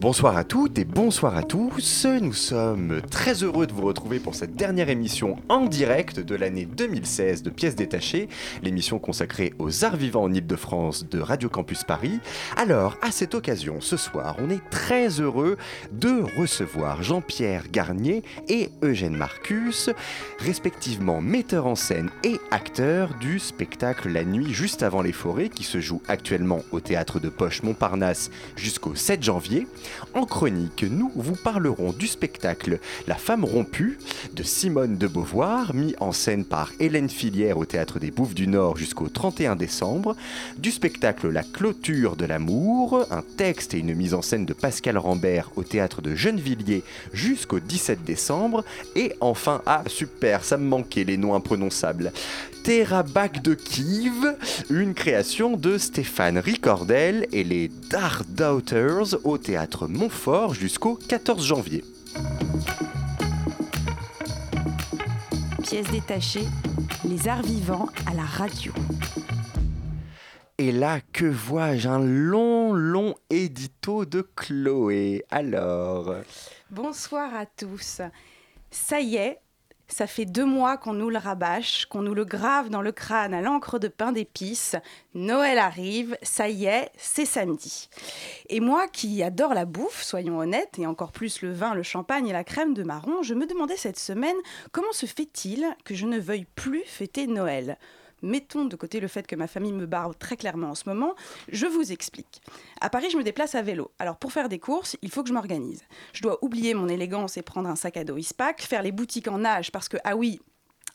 Bonsoir à toutes et bonsoir à tous. Nous sommes très heureux de vous retrouver pour cette dernière émission en direct de l'année 2016 de Pièces détachées, l'émission consacrée aux arts vivants en Ile-de-France de Radio Campus Paris. Alors, à cette occasion, ce soir, on est très heureux de recevoir Jean-Pierre Garnier et Eugène Marcus, respectivement metteurs en scène et acteurs du spectacle La nuit juste avant les forêts qui se joue actuellement au théâtre de Poche Montparnasse jusqu'au 7 janvier. En chronique, nous vous parlerons du spectacle La femme rompue de Simone de Beauvoir, mis en scène par Hélène Filière au théâtre des Bouffes du Nord jusqu'au 31 décembre, du spectacle La clôture de l'amour, un texte et une mise en scène de Pascal Rambert au théâtre de Gennevilliers jusqu'au 17 décembre, et enfin, ah super, ça me manquait les noms imprononçables. Terrabac de Kiev, une création de Stéphane Ricordel et les Dark Daughters au théâtre Montfort jusqu'au 14 janvier. Pièce détachée, les arts vivants à la radio. Et là, que vois-je? Un long, long édito de Chloé. Alors, Bonsoir à tous. Ça y est, ça fait deux mois qu'on nous le rabâche, qu'on nous le grave dans le crâne à l'encre de pain d'épices. Noël arrive, ça y est, c'est samedi. Et moi qui adore la bouffe, soyons honnêtes, et encore plus le vin, le champagne et la crème de marron, je me demandais cette semaine comment se fait-il que je ne veuille plus fêter Noël? Mettons de côté le fait que ma famille me barre très clairement en ce moment, je vous explique. À Paris, je me déplace à vélo. Alors pour faire des courses, il faut que je m'organise. Je dois oublier mon élégance et prendre un sac à dos Ispac, faire les boutiques en nage parce que, ah oui,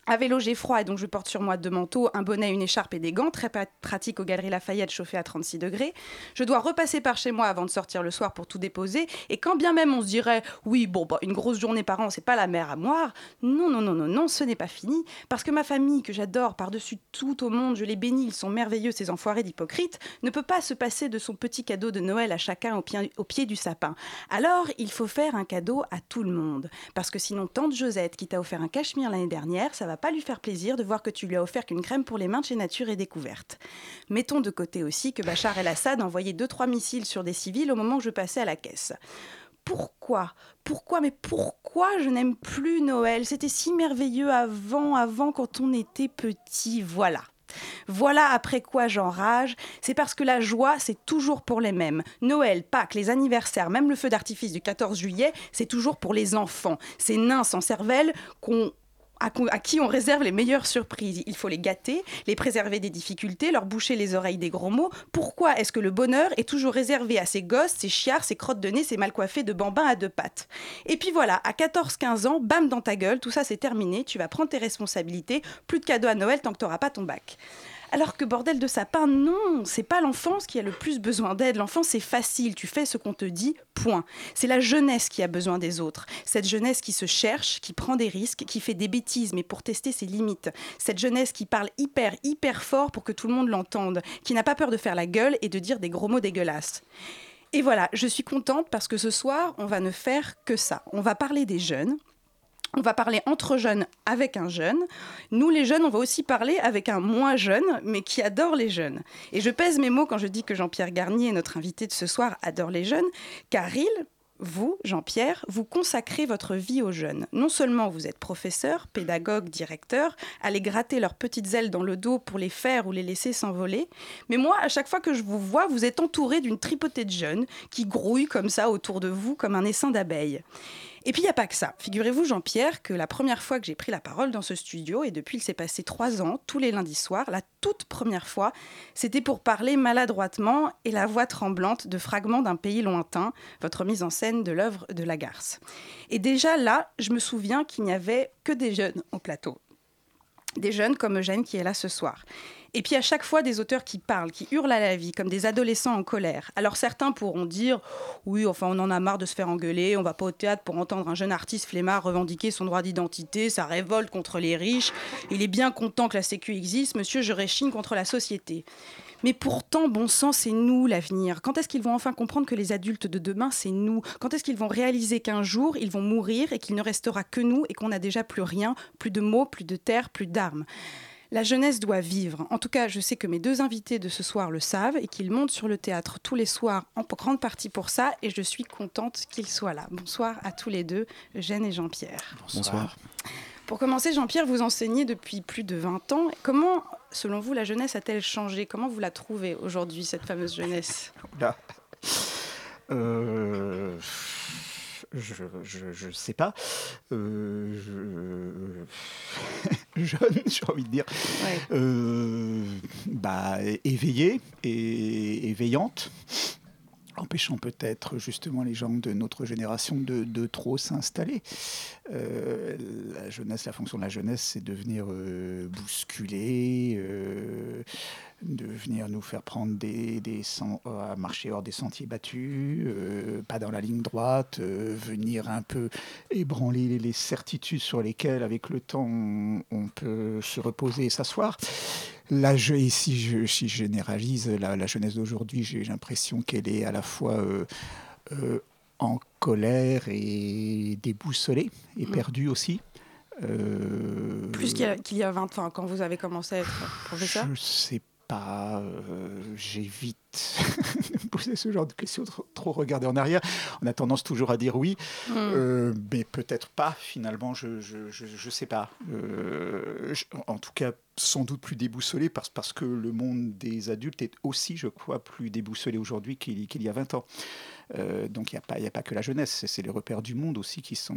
à vélo, j'ai froid et donc je porte sur moi deux manteaux, un bonnet, une écharpe et des gants, très pratique aux Galeries Lafayette chauffées à 36 degrés. Je dois repasser par chez moi avant de sortir le soir pour tout déposer. Et quand bien même on se dirait, oui, bon, bah, une grosse journée par an, c'est pas la mer à moire. Non, non, non, non, non, ce n'est pas fini. Parce que ma famille, que j'adore par-dessus tout au monde, je les bénis, ils sont merveilleux, ces enfoirés d'hypocrites, ne peut pas se passer de son petit cadeau de Noël à chacun au pied, au pied du sapin. Alors, il faut faire un cadeau à tout le monde. Parce que sinon, tante Josette, qui t'a offert un cachemire l'année dernière, ça va pas lui faire plaisir de voir que tu lui as offert qu'une crème pour les mains de chez Nature et Découverte. Mettons de côté aussi que Bachar el-Assad envoyait deux trois missiles sur des civils au moment où je passais à la caisse. Pourquoi? Pourquoi? Mais pourquoi je n'aime plus Noël? C'était si merveilleux avant, avant quand on était petit. Voilà. Voilà après quoi j'enrage, c'est parce que la joie, c'est toujours pour les mêmes. Noël, Pâques, les anniversaires, même le feu d'artifice du 14 juillet, c'est toujours pour les enfants. Ces nains sans cervelle qu'on à, qui on réserve les meilleures surprises. Il faut les gâter, les préserver des difficultés, leur boucher les oreilles des gros mots. Pourquoi est-ce que le bonheur est toujours réservé à ces gosses, ces chiards, ces crottes de nez, ces mal coiffés de bambins à deux pattes? Et puis voilà, à 14-15 ans, bam dans ta gueule, tout ça c'est terminé, tu vas prendre tes responsabilités, plus de cadeaux à Noël tant que tu n'auras pas ton bac. Alors que bordel de sapin, non, c'est pas l'enfance qui a le plus besoin d'aide. L'enfance, c'est facile, tu fais ce qu'on te dit, point. C'est la jeunesse qui a besoin des autres. Cette jeunesse qui se cherche, qui prend des risques, qui fait des bêtises, mais pour tester ses limites. Cette jeunesse qui parle hyper, hyper fort pour que tout le monde l'entende, qui n'a pas peur de faire la gueule et de dire des gros mots dégueulasses. Et voilà, je suis contente parce que ce soir, on va ne faire que ça. On va parler des jeunes. On va parler entre jeunes avec un jeune. Nous, les jeunes, on va aussi parler avec un moins jeune, mais qui adore les jeunes. Et je pèse mes mots quand je dis que Jean-Pierre Garnier, notre invité de ce soir, adore les jeunes, car il, vous, Jean-Pierre, vous consacrez votre vie aux jeunes. Non seulement vous êtes professeur, pédagogue, directeur, allez gratter leurs petites ailes dans le dos pour les faire ou les laisser s'envoler, mais moi, à chaque fois que je vous vois, vous êtes entouré d'une tripotée de jeunes qui grouillent comme ça autour de vous comme un essaim d'abeilles. Et puis il n'y a pas que ça. Figurez-vous, Jean-Pierre, que la première fois que j'ai pris la parole dans ce studio, et depuis il s'est passé trois ans, tous les lundis soirs, la toute première fois, c'était pour parler maladroitement et la voix tremblante de fragments d'un pays lointain, votre mise en scène de l'œuvre de Lagarce. Et déjà là, je me souviens qu'il n'y avait que des jeunes au plateau. Des jeunes comme Eugène qui est là ce soir. Et puis à chaque fois des auteurs qui parlent, qui hurlent à la vie, comme des adolescents en colère. Alors certains pourront dire, oui, enfin on en a marre de se faire engueuler, on va pas au théâtre pour entendre un jeune artiste flemmard revendiquer son droit d'identité, ça révolte contre les riches, il est bien content que la Sécu existe, monsieur, je réchine contre la société. Mais pourtant, bon sang, c'est nous l'avenir. Quand est-ce qu'ils vont enfin comprendre que les adultes de demain, c'est nous? Quand est-ce qu'ils vont réaliser qu'un jour, ils vont mourir et qu'il ne restera que nous et qu'on n'a déjà plus rien, plus de mots, plus de terre, plus d'armes? La jeunesse doit vivre. En tout cas, je sais que mes deux invités de ce soir le savent et qu'ils montent sur le théâtre tous les soirs en grande partie pour ça et je suis contente qu'ils soient là. Bonsoir à tous les deux, Eugène et Jean-Pierre. Bonsoir. Pour commencer, Jean-Pierre, vous enseignez depuis plus de 20 ans. Comment, selon vous, la jeunesse a-t-elle changé? Comment vous la trouvez aujourd'hui, cette fameuse jeunesse? Là. Euh, je ne sais pas. Euh, jeune, j'ai envie de dire. Euh, bah, éveillée et éveillante empêchant peut-être justement les gens de notre génération de, trop s'installer. Euh, la jeunesse, la fonction de la jeunesse, c'est de venir euh, bousculer, euh, de venir nous faire prendre des, des marcher hors des sentiers battus, pas dans la ligne droite, venir un peu ébranler les certitudes sur lesquelles, avec le temps, on peut se reposer et s'asseoir. Là, je, ici, je, si je généralise, la, jeunesse d'aujourd'hui, j'ai l'impression qu'elle est à la fois euh, euh, en colère et déboussolée et mm. perdue aussi. Euh, Plus qu'il y, a 20 ans, quand vous avez commencé à être professeur? Je ne sais pas, j'évite poser ce genre de questions, trop, regarder en arrière. On a tendance toujours à dire oui, mm. mais peut-être pas finalement, je ne sais pas. en tout cas, sans doute plus déboussolé parce, parce que le monde des adultes est aussi, je crois, plus déboussolé aujourd'hui qu'il y a 20 ans. Euh, donc il n'y a, pas, a pas que la jeunesse, c'est les repères du monde aussi qui sont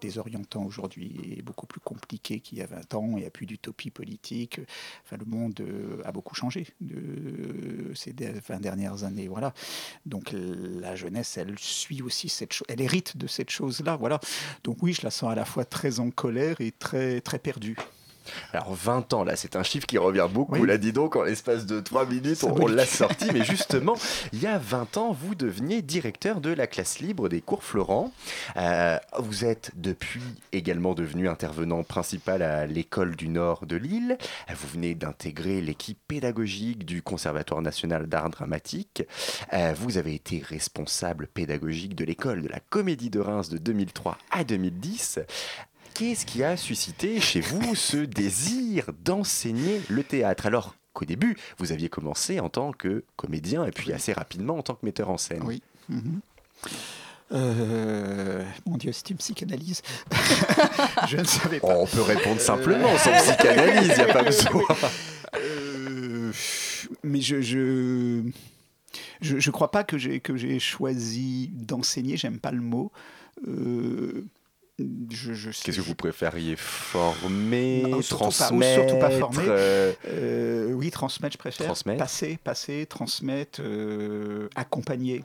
désorientants aujourd'hui et beaucoup plus compliqués qu'il y a 20 ans. Il n'y a plus d'utopie politique. Le monde euh, a beaucoup changé ces 20 dernières années. Voilà. Donc la jeunesse, elle suit aussi cette chose, elle hérite de cette chose-là. Voilà. Donc oui, je la sens à la fois très en colère et très, très perdue. Alors 20 ans, là, c'est un chiffre qui revient beaucoup. Vous Là, dit donc, en l'espace de 3 minutes, on, l'a sorti. Mais justement, il y a 20 ans, vous deveniez directeur de la classe libre des cours Florent. Euh, vous êtes depuis également devenu intervenant principal à l'école du Nord de Lille. Vous venez d'intégrer l'équipe pédagogique du Conservatoire national d'art dramatique. Euh, vous avez été responsable pédagogique de l'école de la Comédie de Reims de 2003 à 2010. Qu'est-ce qui a suscité chez vous ce désir d'enseigner le théâtre? Alors qu'au début, vous aviez commencé en tant que comédien et puis assez rapidement en tant que metteur en scène Oui. Mhm. Euh, mon Dieu, c'est une psychanalyse. je ne savais pas. on peut répondre simplement, sans psychanalyse, il n'y a pas besoin. Euh, mais je, je, je, crois pas que j'ai que j'ai choisi d'enseigner. J'aime pas le mot. Euh, Qu'est-ce que vous préfériez Former, transmettre Surtout pas former. Euh, euh, oui, transmettre, je préfère. Transmettre. Passer, passer, transmettre, euh, accompagner.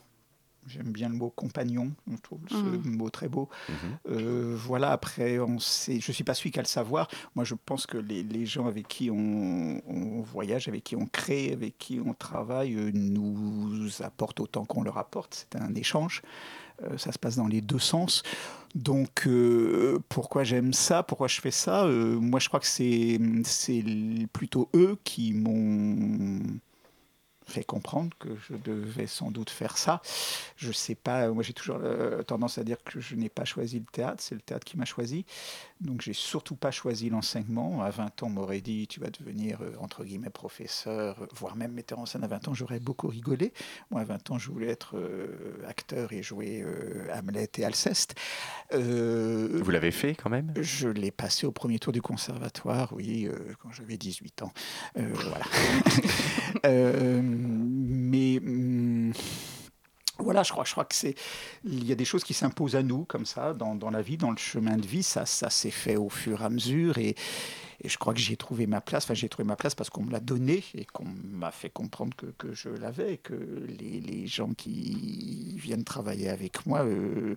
J'aime bien le mot compagnon, je trouve ce mm. mot très beau. Mm-hmm. voilà, après, on sait, je ne suis pas celui qui a le savoir. Moi, je pense que les, les gens avec qui on, on, voyage, avec qui on crée, avec qui on travaille, nous apportent autant qu'on leur apporte. C'est un échange. Euh, ça se passe dans les deux sens. Donc, euh, pourquoi j'aime ça Pourquoi je fais ça euh, Moi, je crois que c'est plutôt eux qui m'ont fait comprendre que je devais sans doute faire ça. Je sais pas, moi j'ai toujours tendance à dire que je n'ai pas choisi le théâtre, c'est le théâtre qui m'a choisi. Donc j'ai surtout pas choisi l'enseignement. À 20 ans, on m'aurait dit tu vas devenir euh, entre guillemets professeur, voire même metteur en scène. À 20 ans, j'aurais beaucoup rigolé. Moi, à 20 ans, je voulais être euh, acteur et jouer Hamlet et Alceste. Vous l'avez fait quand même? Je l'ai passé au premier tour du conservatoire, oui, quand j'avais 18 ans. voilà. mais hum, voilà, je crois, je crois que c'est, il y a des choses qui s'imposent à nous comme ça dans, la vie, dans le chemin de vie. Ça, ça s'est fait au fur et à mesure et je crois que j'y ai trouvé ma place. Enfin, j'ai trouvé ma place parce qu'on me l'a donné et qu'on m'a fait comprendre que, que je l'avais, que les, les, gens qui viennent travailler avec moi, euh,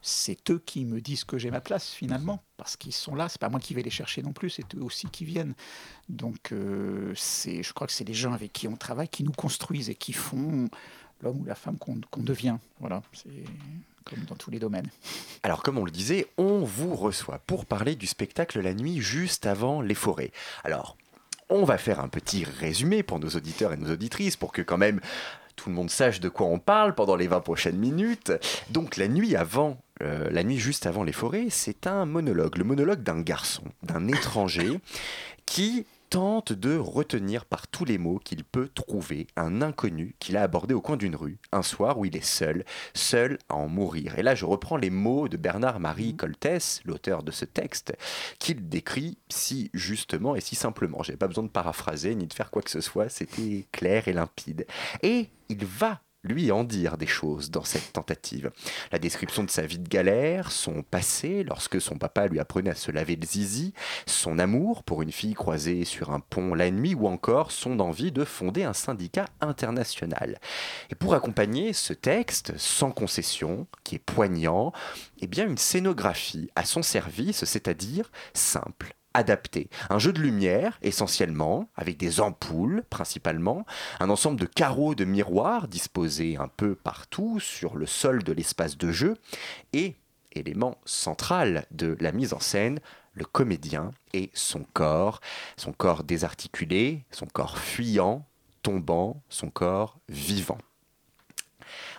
c'est eux qui me disent que j'ai ma place finalement, parce qu'ils sont là. C'est pas moi qui vais les chercher non plus, c'est eux aussi qui viennent. Donc, euh, je crois que c'est les gens avec qui on travaille qui nous construisent et qui font l'homme ou la femme qu'on, devient. Voilà, c'est comme dans tous les domaines. Alors comme on le disait, on vous reçoit pour parler du spectacle La nuit juste avant les forêts. Alors, on va faire un petit résumé pour nos auditeurs et nos auditrices pour que quand même tout le monde sache de quoi on parle pendant les 20 prochaines minutes. Donc la nuit avant, euh, la nuit juste avant les forêts, c'est un monologue, le monologue d'un garçon, d'un étranger qui tente de retenir par tous les mots qu'il peut trouver un inconnu qu'il a abordé au coin d'une rue, un soir où il est seul, seul à en mourir. Et là, je reprends les mots de Bernard-Marie mmh. Coltès, l'auteur de ce texte, qu'il décrit si justement et si simplement. J'ai pas besoin de paraphraser ni de faire quoi que ce soit, c'était clair et limpide. Et il va lui en dire des choses dans cette tentative. La description de sa vie de galère, son passé lorsque son papa lui apprenait à se laver le zizi, son amour pour une fille croisée sur un pont la nuit ou encore son envie de fonder un syndicat international. Et pour accompagner ce texte sans concession, qui est poignant, eh bien une scénographie à son service, c'est-à-dire simple, adapté. Un jeu de lumière, essentiellement, avec des ampoules, principalement, un ensemble de carreaux de miroirs disposés un peu partout sur le sol de l'espace de jeu, et, élément central de la mise en scène, le comédien et son corps, son corps désarticulé, son corps fuyant, tombant, son corps vivant.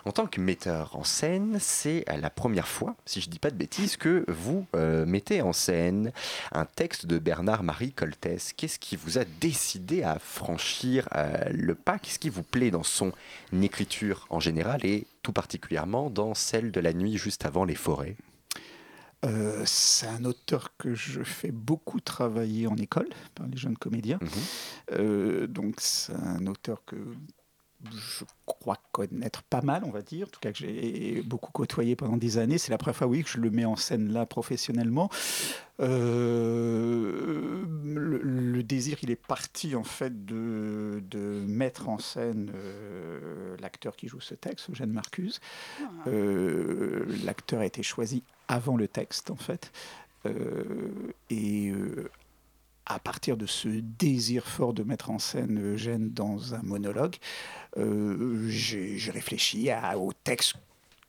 En tant que metteur en scène, c'est la première fois, si je ne dis pas de bêtises, que vous euh, mettez en scène un texte de Bernard-Marie Coltès. Qu'est-ce qui vous a décidé à franchir euh, le pas? Qu'est-ce qui vous plaît dans son écriture en général et tout particulièrement dans celle de la nuit juste avant les forêts? Euh, c'est un auteur que je fais beaucoup travailler en école par les jeunes comédiens. Mhm. donc c'est un auteur que je crois connaître pas mal, on va dire, en tout cas que j'ai beaucoup côtoyé pendant des années. C'est la première fois, oui, que je le mets en scène là professionnellement. Euh, le, désir, il est parti en fait de, de mettre en scène euh, l'acteur qui joue ce texte, Eugène Marcuse. Ah. Euh, l'acteur a été choisi avant le texte, en fait. et à partir de ce désir fort de mettre en scène Eugène dans un monologue, euh, j'ai réfléchi à, au texte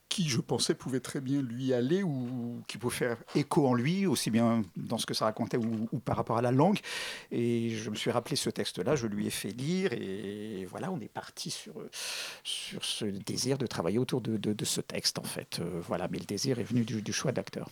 qui, je pensais, pouvait très bien lui aller ou qui pouvait faire écho en lui, aussi bien dans ce que ça racontait ou, par rapport à la langue. Et je me suis rappelé ce texte-là, je lui ai fait lire et voilà, on est parti sur, sur ce désir de travailler autour de, ce texte, en fait. Euh, voilà, mais le désir est venu du choix d'acteur.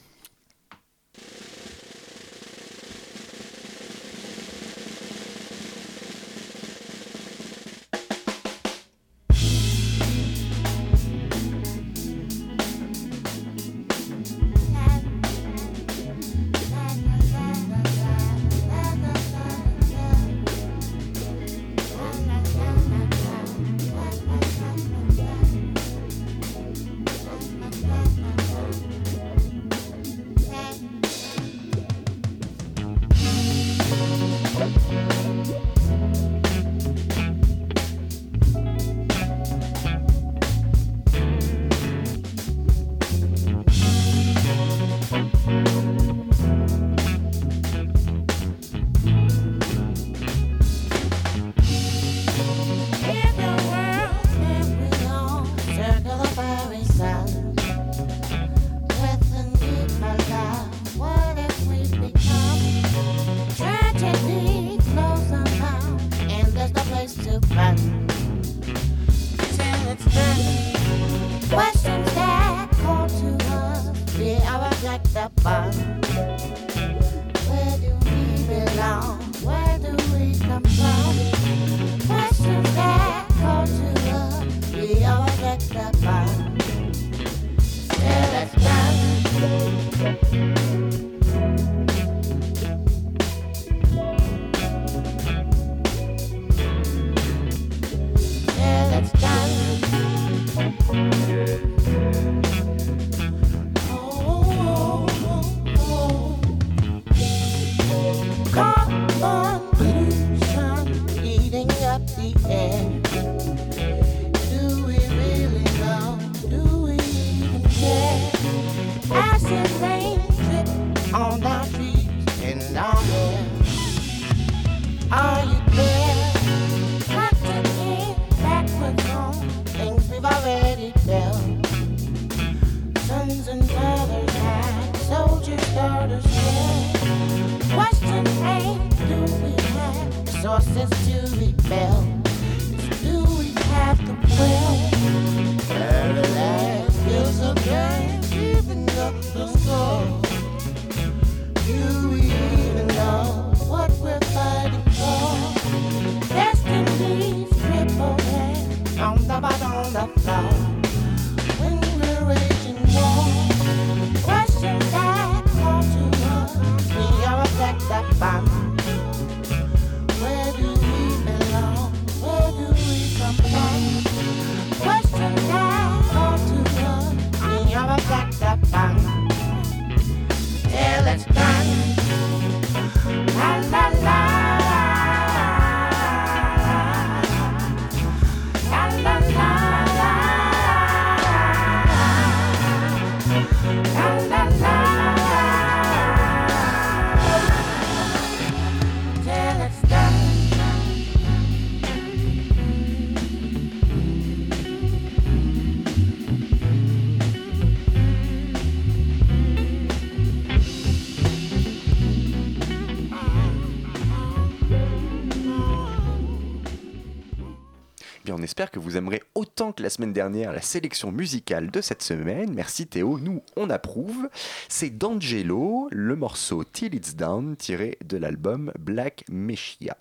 La semaine dernière la sélection musicale de cette semaine. Merci Théo, nous on approuve. C'est D'Angelo, le morceau Till It's Down tiré de l'album Black Messiah.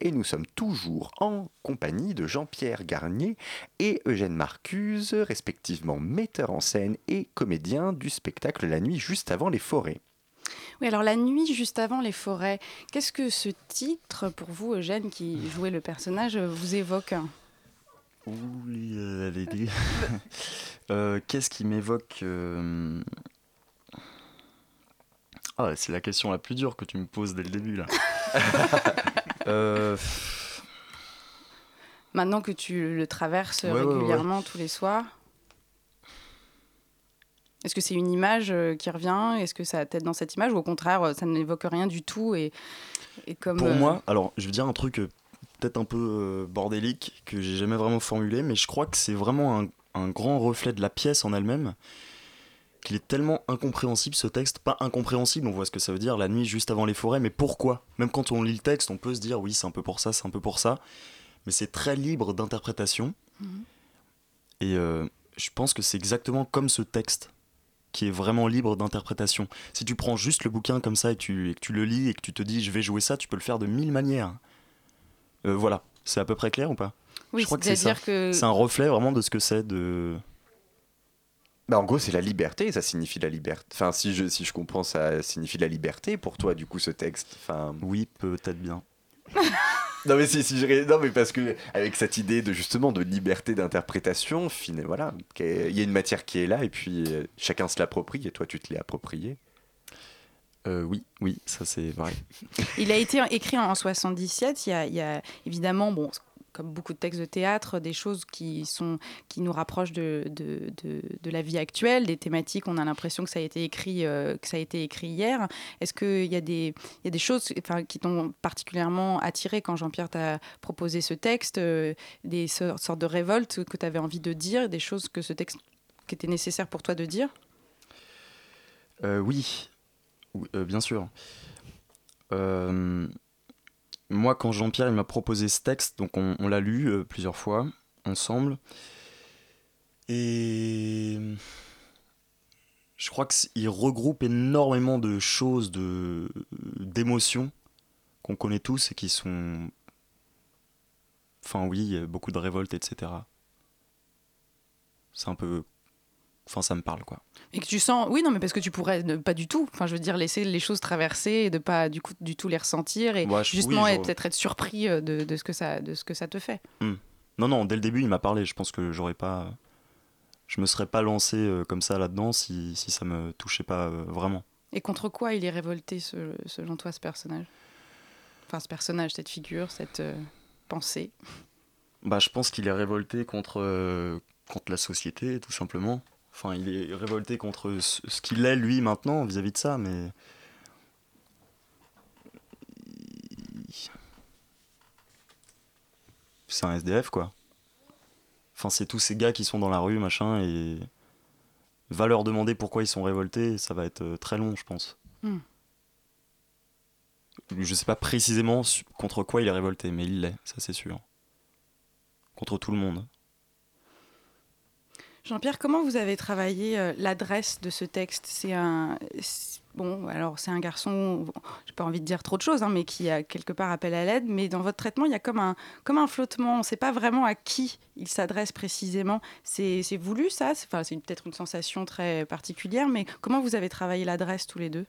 Et nous sommes toujours en compagnie de Jean-Pierre Garnier et Eugène Marcuse, respectivement metteur en scène et comédien du spectacle La nuit juste avant les forêts. Oui, alors la nuit juste avant les forêts, qu'est-ce que ce titre pour vous, Eugène, qui jouait le personnage, vous évoque? Euh. Euh, Qu'est-ce qui m'évoque euh, Ah, c'est la question la plus dure que tu me poses dès le début là. Euh, Maintenant que tu le traverses Ouais, ouais, ouais. régulièrement tous les soirs Est-ce que c'est une image qui revient? Est-ce que ça t'aide dans cette image? Ou au contraire, ça n'évoque rien du tout et, et comme, Pour moi, alors je vais dire un truc peut-être un peu euh, bordélique que j'ai jamais vraiment formulé, mais je crois que c'est vraiment un, un grand reflet de la pièce en elle-même. Qu'il est tellement incompréhensible ce texte, pas incompréhensible, on voit ce que ça veut dire, la nuit juste avant les forêts, mais pourquoi? Même quand on lit le texte, on peut se dire oui, c'est un peu pour ça, c'est un peu pour ça, mais c'est très libre d'interprétation. Mhm. Et euh, je pense que c'est exactement comme ce texte qui est vraiment libre d'interprétation. Si tu prends juste le bouquin comme ça et, tu, et que tu le lis et que tu te dis je vais jouer ça, tu peux le faire de mille manières. Euh, voilà, c'est à peu près clair ou pas? Oui, Je crois que c'est c'est-à-dire ça. que C'est un reflet vraiment de ce que c'est de... Bah, en gros, c'est la liberté, ça signifie la liberté. Enfin, si je, si je comprends, ça signifie la liberté pour toi, du coup, ce texte. Enfin... Oui, peut-être bien. Non mais si, si je non mais parce que avec cette idée de justement de liberté d'interprétation, fine, voilà, qu'il y a une matière qui est là et puis euh, chacun se l'approprie et toi tu te l'es approprié. Euh, oui, oui, ça c'est vrai. Il a été écrit en 77. Il y a, il y a évidemment, bon, comme beaucoup de textes de théâtre, des choses qui, sont, qui nous rapprochent de, de, de- de la vie actuelle, des thématiques. On a l'impression que ça a été écrit, euh, que ça a été écrit hier. Est-ce qu'il y, a des- y a des choses enfin, qui t'ont particulièrement attiré quand Jean-Pierre t'a proposé ce texte, euh, des so- sortes de révoltes que tu avais envie de dire, des choses que ce texte qui était nécessaire pour toi de dire? Euh, Oui, euh, bien sûr. Euh, moi, quand Jean-Pierre il m'a proposé ce texte, donc on, l'a lu euh, plusieurs fois ensemble, et je crois qu'il regroupe énormément de choses, de d'émotions qu'on connaît tous et qui sont, enfin oui, beaucoup de révoltes, etc. C'est un peu, enfin ça me parle quoi. Et que tu sens, oui, non, mais parce que tu pourrais ne pas du tout, enfin, je veux dire, laisser les choses traverser et de pas du coup du tout les ressentir et Ouais, je- justement oui, peut-être être surpris euh, de, de ce que ça, de ce que ça te fait. Non, non, dès le début, il m'a parlé. Je pense que j'aurais pas. Je me serais pas lancé euh, comme ça là-dedans si, si ça me touchait pas euh, vraiment. Et contre quoi il est révolté, ce- selon toi, ce personnage? Enfin, ce personnage, cette figure, cette euh, pensée? Bah, je pense qu'il est révolté contre, euh, contre la société, tout simplement. Enfin, il est révolté contre ce qu'il est lui maintenant vis-à-vis de ça, mais. C'est un SDF quoi. Enfin, c'est tous ces gars qui sont dans la rue, machin, et. Va leur demander pourquoi ils sont révoltés, ça va être euh, très long, je pense. Mm. Je sais pas précisément contre quoi il est révolté, mais il l'est, ça c'est sûr. Contre tout le monde. Jean-Pierre, comment vous avez travaillé euh, l'adresse de ce texte? C'est un bon, alors c'est un garçon, j'ai pas envie de dire trop de choses, hein, mais qui a quelque part appel à l'aide. Mais dans votre traitement, il y a comme un comme un flottement. On ne sait pas vraiment à qui il s'adresse précisément. C'est voulu ça? Enfin, c'est peut-être une sensation très particulière. Mais comment vous avez travaillé l'adresse tous les deux?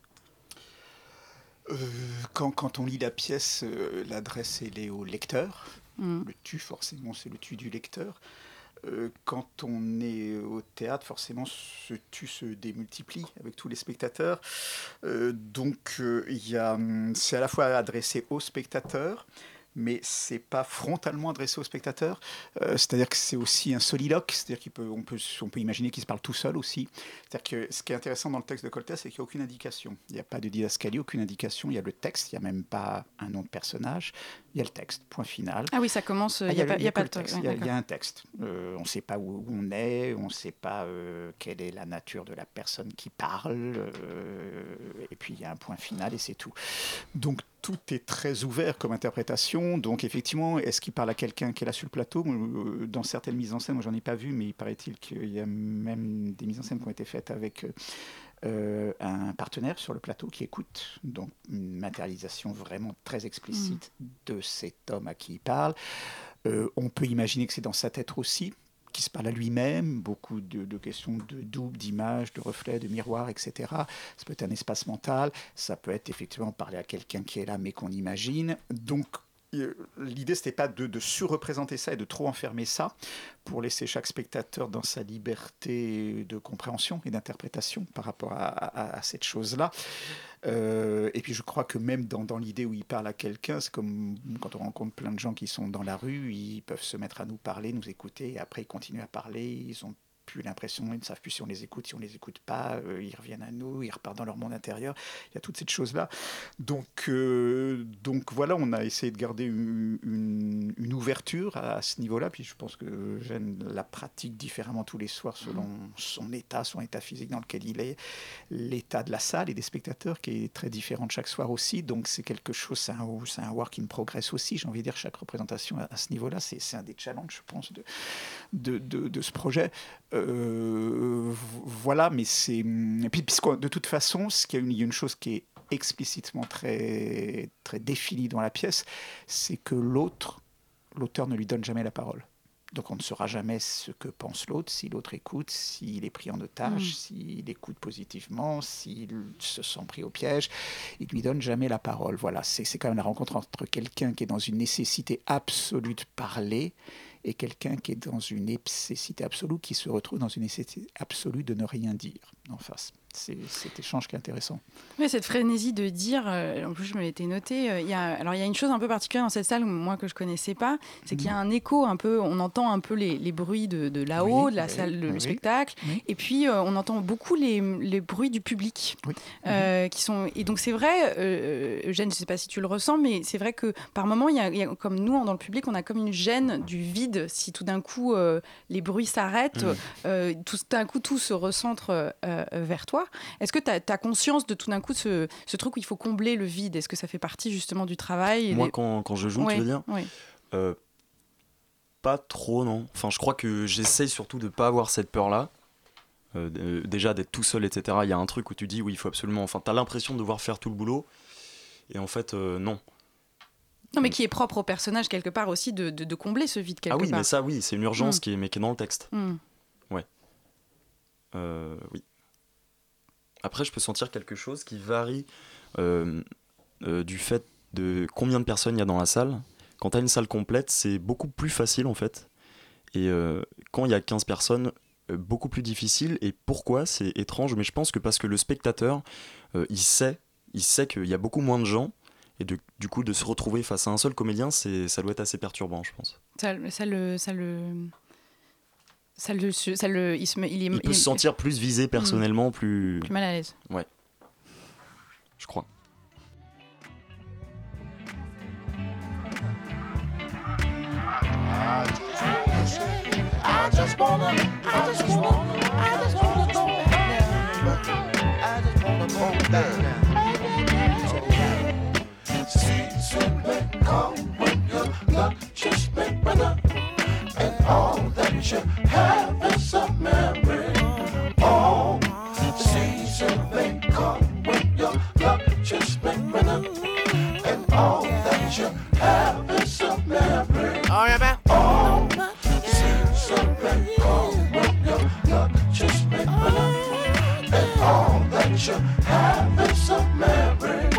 Euh, quand, quand, on lit la pièce, euh, l'adresse elle est au lecteur. Mmh. Le tu forcément c'est le tu du lecteur. Euh, quand on est au théâtre, forcément, ce tu se démultiplie avec tous les spectateurs. Euh, donc, euh, hum, c'est à la fois adressé aux spectateurs, mais c'est pas frontalement adressé au spectateur. Euh, c'est-à-dire que c'est aussi un soliloque, c'est-à-dire qu'on peut, on imaginer qu'il se parle tout seul aussi. C'est-à-dire que ce qui est intéressant dans le texte de Colta, c'est qu'il n'y a aucune indication. Il n'y a pas de didascalie, aucune indication. Il y a le texte, il n'y a même pas un nom de personnage. Il y a le texte, point final. Ah oui, ça commence, il n'y a, pas, de texte. il, y a, un texte. Euh, on ne sait pas où, on est, on ne sait pas euh, quelle est la nature de la personne qui parle. et puis il y a un point final et c'est tout. Donc tout est très ouvert comme interprétation. Donc effectivement, est-ce qu'il parle à quelqu'un qui est là sur le plateau? Euh, Dans certaines mises en scène, moi j'en ai pas vu, mais il paraît-il qu'il y a même des mises en scène qui ont été faites avec euh, un partenaire sur le plateau qui écoute. Donc une matérialisation vraiment très explicite mmh. de cet homme à qui il parle. Euh, on peut imaginer que c'est dans sa tête aussi qui se parle à lui-même, beaucoup de, questions de double, d'image, de reflets, de miroirs, etc. Ça peut être un espace mental, ça peut être effectivement parler à quelqu'un qui est là mais qu'on imagine. Donc l'idée, c'était pas de, surreprésenter ça et de trop enfermer ça pour laisser chaque spectateur dans sa liberté de compréhension et d'interprétation par rapport à, cette chose-là. Euh, et puis je crois que même dans, l'idée où il parle à quelqu'un, c'est comme quand on rencontre plein de gens qui sont dans la rue, ils peuvent se mettre à nous parler, nous écouter, et après ils continuent à parler, plus l'impression, ils ne savent plus si on les écoute, si on les écoute pas, euh, ils reviennent à nous, ils repartent dans leur monde intérieur. Il y a toutes ces choses-là. Donc, euh, donc voilà, on a essayé de garder une, ouverture à, ce niveau-là. Puis je pense que Jeanne la pratique différemment tous les soirs selon son état, son état physique dans lequel il est, l'état de la salle et des spectateurs qui est très différent de chaque soir aussi. Donc c'est quelque chose, c'est un, un work in progress aussi. J'ai envie de dire, chaque représentation à, ce niveau-là, c'est un des challenges, je pense, de, de ce projet. Euh, voilà, mais c'est. Puis, puisque de toute façon, ce qu'il y, a une, chose qui est explicitement très, très définie dans la pièce, c'est que l'autre, l'auteur ne lui donne jamais la parole. Donc on ne saura jamais ce que pense l'autre, si l'autre écoute, s'il est pris en otage, mm. s'il écoute positivement, s'il se sent pris au piège. Il lui donne jamais la parole. Voilà, c'est quand même la rencontre entre quelqu'un qui est dans une nécessité absolue de parler et quelqu'un qui est dans une nécessité absolue, qui se retrouve dans une nécessité absolue de ne rien dire en face c'est cet échange qui est intéressant. Oui, cette frénésie de dire, euh, en plus je me l'étais noté, euh, il y a, alors il y a une chose un peu particulière dans cette salle, moi que je connaissais pas, c'est qu'il y a un écho un peu, on entend un peu les, les bruits de, de là-haut, de la salle, de, le spectacle, et puis euh, on entend beaucoup les, les bruits du public, qui sont, et donc c'est vrai, Eugène, je sais pas si tu le ressens, mais c'est vrai que par moment, il y, a, comme nous dans le public, on a comme une gêne du vide, si tout d'un coup les bruits s'arrêtent, tout d'un coup tout se recentre vers toi. Est-ce que tu as, conscience de tout d'un coup ce, truc où il faut combler le vide? Est-ce que ça fait partie justement du travail? Moi, quand, je joue, tu veux dire? euh, Pas trop, non. Enfin, je crois que j'essaye surtout de ne pas avoir cette peur-là. Euh, déjà d'être tout seul, etc. Il y a un truc où tu dis oui, il faut absolument. Enfin, tu as l'impression de devoir faire tout le boulot. Et en fait, euh, non. Non, mais qui est propre au personnage quelque part aussi de, combler ce vide quelque part. Ah oui, mais ça, oui, c'est une urgence mm. qui, est, mais qui est dans le texte. Mm. Ouais. oui. Après, je peux sentir quelque chose qui varie euh, euh, du fait de combien de personnes il y a dans la salle. Quand tu as une salle complète, c'est beaucoup plus facile en fait. Et euh, quand il y a 15 personnes, beaucoup plus difficile. Et pourquoi? C'est étrange, mais je pense que parce que le spectateur, il sait, il sait qu'il y a beaucoup moins de gens. Et du coup, de se retrouver face à un seul comédien, ça doit être assez perturbant, je pense. Ça le, ça le, ça le, ça le, il, se, il, il, peut se sentir plus visé personnellement, plus... Plus mal à l'aise. Ouais. Je crois. All that you have is a memory. Oh, the season may come when your luck just may run and all that you have is a memory. Oh, man. Oh, season may come when your luck just may run and all that you have is a memory.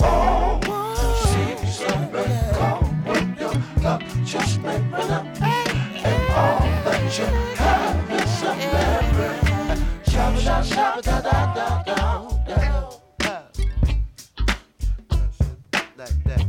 Oh, the season may come when your luck just may Like that.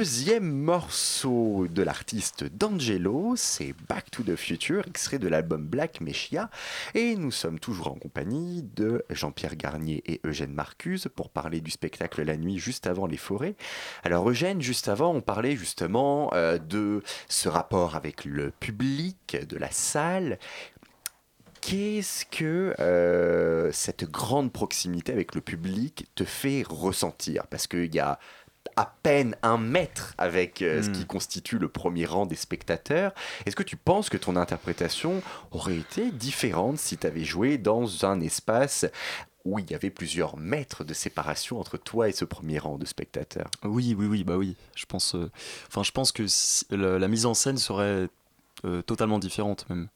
Deuxième morceau de l'artiste D'Angelo, c'est Back to the Future, extrait de l'album Black Messiah. Et nous sommes toujours en compagnie de Jean-Pierre Garnier et Eugène Marcuse pour parler du spectacle La Nuit juste avant les forêts. Alors Eugène, juste avant, on parlait justement euh, de ce rapport avec le public, de la salle. Qu'est-ce que euh, cette grande proximité avec le public te fait ressentir? Parce qu'il y a à peine un mètre avec euh, ce qui constitue le premier rang des spectateurs. Est-ce que tu penses que ton interprétation aurait été différente si tu avais joué dans un espace où il y avait plusieurs mètres de séparation entre toi et ce premier rang de spectateurs Oui, oui, oui, bah oui. Je pense, euh, enfin, je pense que si- la, la mise en scène serait euh, totalement différente même,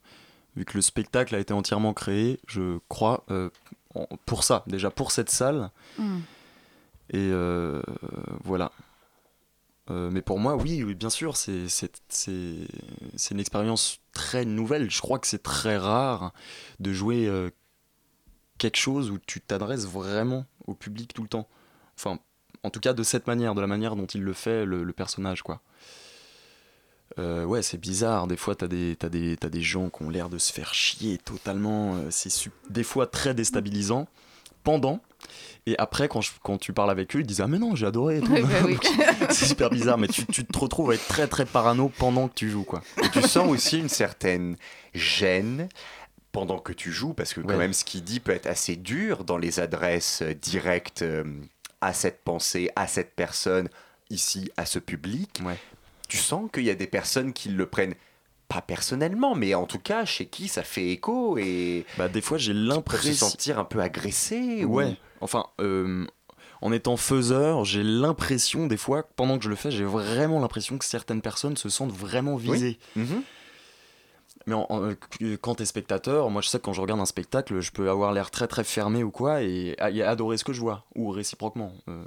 vu que le spectacle a été entièrement créé, je crois, euh, en- pour ça, déjà pour cette salle. Mm. Et euh, voilà. Euh, mais pour moi, oui, oui bien sûr, c'est une expérience très nouvelle. Je crois que c'est très rare de jouer euh, quelque chose où tu t'adresses vraiment au public tout le temps. Enfin, en tout cas de cette manière, de la manière dont il le fait, le, personnage, quoi. Ouais, c'est bizarre. Des fois, t'as des, des, des gens qui ont l'air de se faire chier totalement. C'est des fois très déstabilisant. Pendant. Et après, quand, je- quand tu parles avec eux, ils disent Ah, mais non, j'ai adoré. Oui, bah oui. C'est super bizarre, mais tu, tu te retrouves à être très très parano pendant que tu joues, quoi. Et tu sens aussi une certaine gêne pendant que tu joues, parce que quand Ouais. même ce qu'il dit peut être assez dur dans les adresses euh, directes euh, à cette pensée, à cette personne, ici, à ce public. Tu sens qu'il y a des personnes qui le prennent pas personnellement, mais en tout cas chez qui ça fait écho et bah, des fois j'ai se l'impression sentir un peu agressé. ou- Ouais, enfin, euh, en étant faiseur, j'ai l'impression, des fois, pendant que je le fais, j'ai vraiment l'impression que certaines personnes se sentent vraiment visées. Mhm. Mais en- en- euh, quand t'es spectateur, moi je sais que quand je regarde un spectacle, je peux avoir l'air très très fermé ou quoi et, et adorer ce que je vois, ou réciproquement. euh.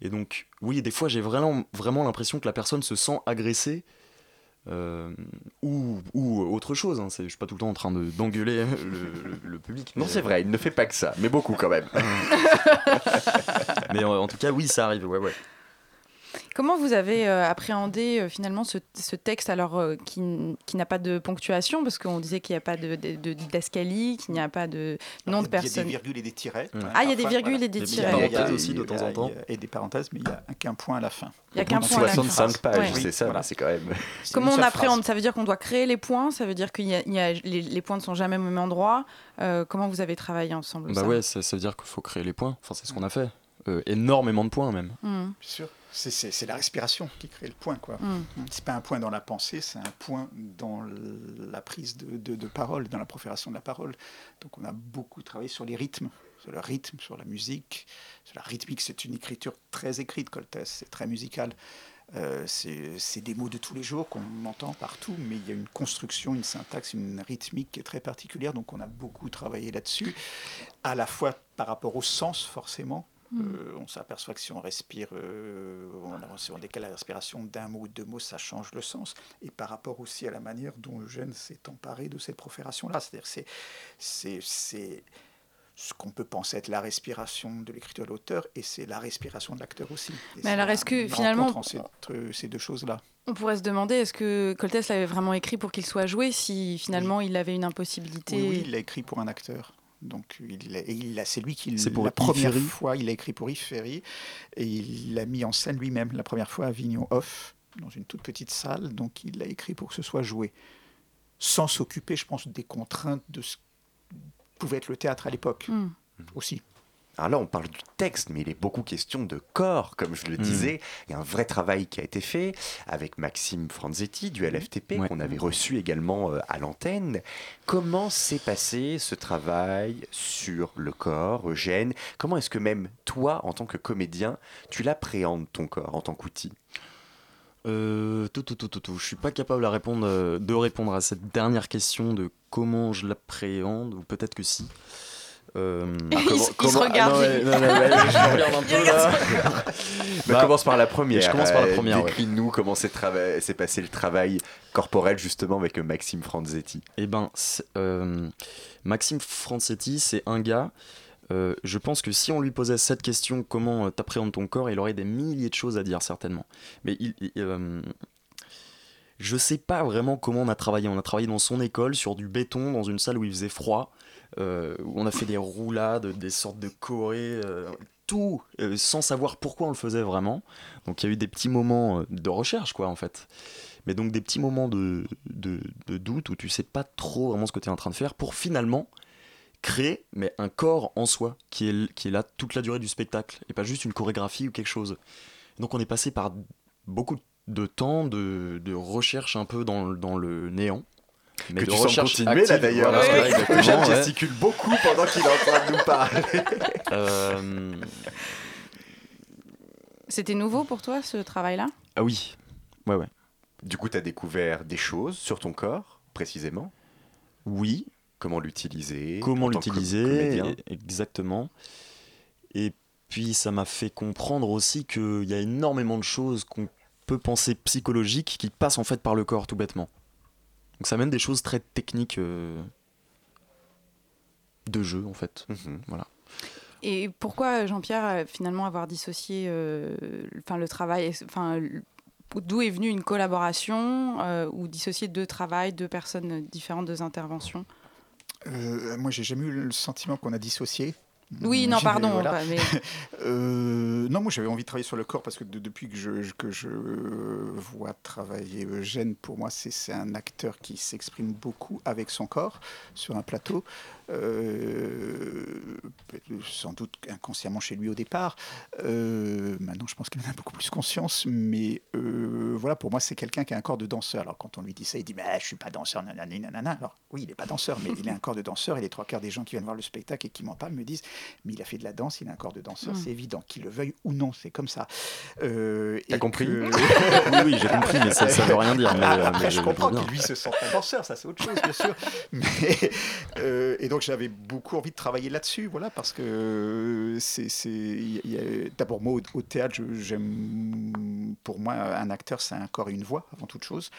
et donc, oui, des fois j'ai vraiment, vraiment l'impression que la personne se sent agressée. Euh, ou, ou autre chose, hein. Je suis pas tout le temps en train de- d'engueuler le, le- le public. Non, mais- c'est vrai, il ne fait pas que ça, mais beaucoup quand même. Mais en, en tout cas, oui, ça arrive, ouais, ouais. Comment vous avez euh, appréhendé euh, finalement ce, texte alors euh, qui, n'a pas de ponctuation? Parce qu'on disait qu'il n'y a pas de, de, qu'il n'y a pas de nom de personne. Il y a des virgules et des tirets. Ah, il y a des virgules et des tirets. Il y a aussi de temps en temps. Et des parenthèses, mais il n'y a qu'un point à la fin. Il n'y a qu'un point à la fin. 65 pages, c'est ça, c'est quand même. Comment on appréhende? Ça veut dire qu'on doit créer les points Ça veut dire que les, les, points ne sont jamais au même endroit Comment vous avez travaillé ensemble Bah ouais, ça, veut dire qu'il faut créer les points. Enfin, c'est ce qu'on a fait. énormément de points même. Mmh. Bien sûr c'est la respiration qui crée le point. quoi. Mm. C'est pas un point dans la pensée, c'est un point dans la prise de, parole, dans la profération de la parole. Donc on a beaucoup travaillé sur les rythmes, sur le rythme, sur la musique. Sur la rythmique, c'est une écriture très écrite, Coltès, c'est très musical. Euh, c'est des mots de tous les jours qu'on entend partout, mais il y a une construction, une syntaxe, une rythmique qui est très particulière. Donc on a beaucoup travaillé là-dessus, à la fois par rapport au sens forcément, Mm. Euh, on s'aperçoit que si on respire, euh, si on décale la respiration d'un mot ou deux mots, ça change le sens. Et par rapport aussi à la manière dont Eugène s'est emparé de cette profération-là. C'est-à-dire c'est, c'est, c'est ce qu'on peut penser être la respiration de l'écriture de l'auteur et c'est la respiration de l'acteur aussi. Mais alors est-ce que finalement... ces deux choses-là. On pourrait se demander, est-ce que Coltès l'avait vraiment écrit pour qu'il soit joué si finalement il avait une impossibilité oui, oui, il l'a écrit pour un acteur. Donc il, il c'est lui qui la première fois il a écrit pour Yves Ferry et il l'a mis en scène lui-même la première fois à Vignon Off dans une toute petite salle. Donc il l'a écrit pour que ce soit joué, sans s'occuper, je pense, des contraintes de ce pouvait être le théâtre à l'époque hmm. aussi. Alors là, on parle du texte, mais il est beaucoup question de corps, comme je le hmm. disais. Il y a un vrai travail qui a été fait avec Maxime Franzetti du LFTP, qu'on avait reçu également euh, à l'antenne. Comment s'est passé ce travail sur le corps, Eugène? Comment est-ce que même toi, en tant que comédien, tu l'appréhendes ton corps en tant qu'outil? Euh, tout, tout, tout, tout, Je suis pas capable à répondre, euh, de répondre à cette dernière question de comment je l'appréhende, ou peut-être que si. Euh, ah, il, se regarde. je regarde un peu là. bah, commence par la première. Je commence par la première. Décris-nous comment s'est passé le travail corporel justement avec Maxime Franzetti. Eh ben, euh, Maxime Franzetti, c'est un gars. Euh, je pense que si on lui posait cette question, comment t'appréhendes ton corps, il aurait des milliers de choses à dire certainement. Mais il, je sais pas vraiment comment on a travaillé. On a travaillé dans son école, sur du béton, dans une salle où il faisait froid. Euh, où on a fait des roulades, des sortes de chorés, euh, tout euh, sans savoir pourquoi on le faisait vraiment. Donc il y a eu des petits moments de recherche, quoi, en fait. Mais donc des petits moments de, doute où tu sais pas trop vraiment ce que tu es en train de faire pour finalement créer mais un corps en soi qui est, qui est là toute la durée du spectacle et pas juste une chorégraphie ou quelque chose. Donc on est passé par beaucoup de temps de, de recherche un peu dans, dans le néant mais que tu sens continuer là d'ailleurs. Voilà, gesticule beaucoup pendant qu'il est en train de nous parler. Euh, C'était nouveau pour toi ce travail-là? Ah oui, ouais, ouais. Du coup, tu as découvert des choses sur ton corps, précisément? Oui. Comment l'utiliser Comment l'utiliser, exactement. Et puis, ça m'a fait comprendre aussi qu'il y a énormément de choses qu'on peut penser psychologiques qui passent en fait par le corps, tout bêtement. Donc ça mène des choses très techniques euh, de jeu en fait. Mhm. Voilà. Et pourquoi Jean-Pierre finalement avoir dissocié euh, enfin le travail, enfin d'où est venue une collaboration euh, ou dissocier deux travails, deux personnes différentes, deux interventions? Moi j'ai jamais eu le sentiment qu'on a dissocié. Oui, non, pardon. Euh, non, moi j'avais envie de travailler sur le corps parce que depuis que je, que je vois travailler Eugène, pour moi c'est un acteur qui s'exprime beaucoup avec son corps sur un plateau. Euh, sans doute inconsciemment chez lui au départ. Euh, maintenant, je pense qu'il en a beaucoup plus conscience, mais euh, voilà, pour moi, c'est quelqu'un qui a un corps de danseur. Alors, quand on lui dit ça, il dit mais Je suis pas danseur, nanana, nanana. Alors, oui, il n'est pas danseur, mais il a un corps de danseur, et les trois quarts des gens qui viennent voir le spectacle et qui m'en parlent me disent Mais il a fait de la danse, il a un corps de danseur, mm. c'est évident, qu'il le veuille ou non, c'est comme ça. T'as compris Oui, oui, j'ai compris, mais ça ne veut rien dire. après, je comprends que lui se sent un danseur, ça c'est autre chose, bien sûr. Mais, et donc, donc j'avais beaucoup envie de travailler là-dessus, voilà, parce que c'est, d'abord moi au, théâtre, j'aime, pour moi un acteur c'est un corps et une voix avant toute chose,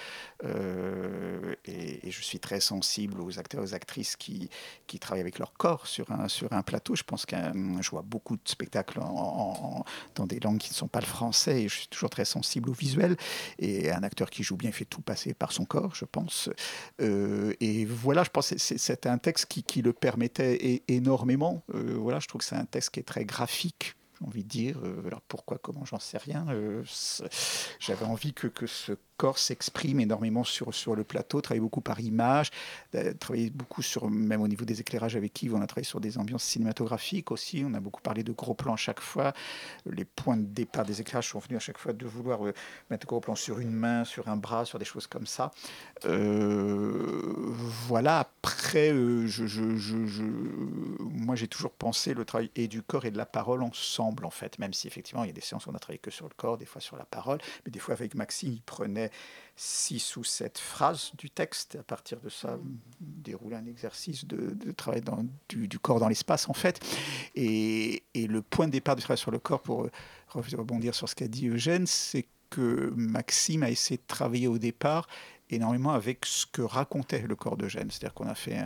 euh, et, je suis très sensible aux acteurs, aux actrices qui, qui travaillent avec leur corps sur un sur un plateau. Je pense que je vois beaucoup de spectacles dans des langues qui ne sont pas le français, et je suis toujours très sensible au visuel. Et un acteur qui joue bien fait tout passer par son corps, je pense. Euh, et voilà, je pense que c'est un texte qui, qui le permettait énormément. Euh, voilà, je trouve que c'est un texte qui est très graphique j'ai envie de dire. Euh, alors pourquoi, comment, j'en sais rien. J'avais envie que, que ce corps s'exprime énormément sur, sur le plateau, travaille beaucoup par image, travaille beaucoup sur, même au niveau des éclairages avec Yves, on a travaillé sur des ambiances cinématographiques aussi, on a beaucoup parlé de gros plans à chaque fois. Les points de départ des éclairages sont venus à chaque fois de vouloir euh, mettre gros plans sur une main, sur un bras, sur des choses comme ça. Euh, voilà, après, euh, moi j'ai toujours pensé le travail et du corps et de la parole ensemble en fait, même si effectivement il y a des séances où on a travaillé que sur le corps, des fois sur la parole, mais des fois avec Maxime, il prenait six ou sept phrases du texte. À partir de ça, dérouler un exercice de, travail du, corps dans l'espace, en fait. Et, le point de départ du travail sur le corps, pour rebondir sur ce qu'a dit Eugène, c'est que Maxime a essayé de travailler au départ énormément avec ce que racontait le corps d'Eugène. C'est-à-dire qu'on a fait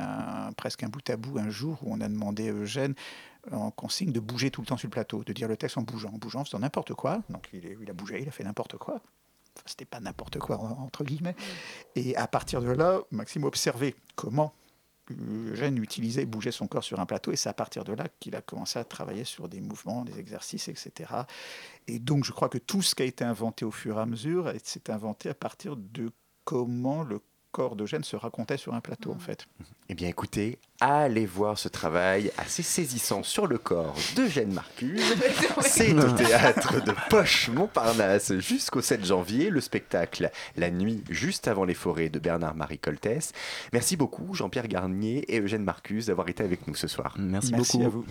presque un bout à bout un jour où on a demandé à Eugène en consigne de bouger tout le temps sur le plateau, de dire le texte en bougeant, en bougeant, faisant n'importe quoi. Donc il, a bougé, il a fait n'importe quoi c'était pas n'importe quoi, entre guillemets. Et à partir de là, Maxime observait comment Eugène utilisait, bougeait son corps sur un plateau, et c'est à partir de là qu'il a commencé à travailler sur des mouvements, des exercices, etc. Et donc, je crois que tout ce qui a été inventé au fur et à mesure s'est inventé à partir de comment le corps d'Eugène se racontait sur un plateau, en mm. fait. Eh bien, écoutez, allez voir ce travail assez saisissant sur le corps d'Eugène Marcuse. C'est au théâtre de Poche Montparnasse jusqu'au 7 janvier, le spectacle La nuit juste avant les forêts de Bernard-Marie Coltès. Merci beaucoup, Jean-Pierre Garnier et Eugène Marcuse, d'avoir été avec nous ce soir. Merci, Merci beaucoup. à vous.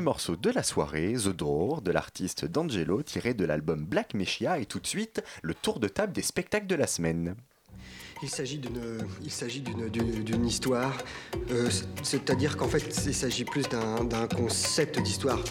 Dernier morceau de la soirée, The Door de l'artiste D'Angelo tiré de l'album Black Messiah et tout de suite le tour de table des spectacles de la semaine. Il s'agit d'une, il s'agit d'une, histoire, euh, c'est-à-dire qu'en fait, il s'agit plus d'un, d'un concept d'histoire.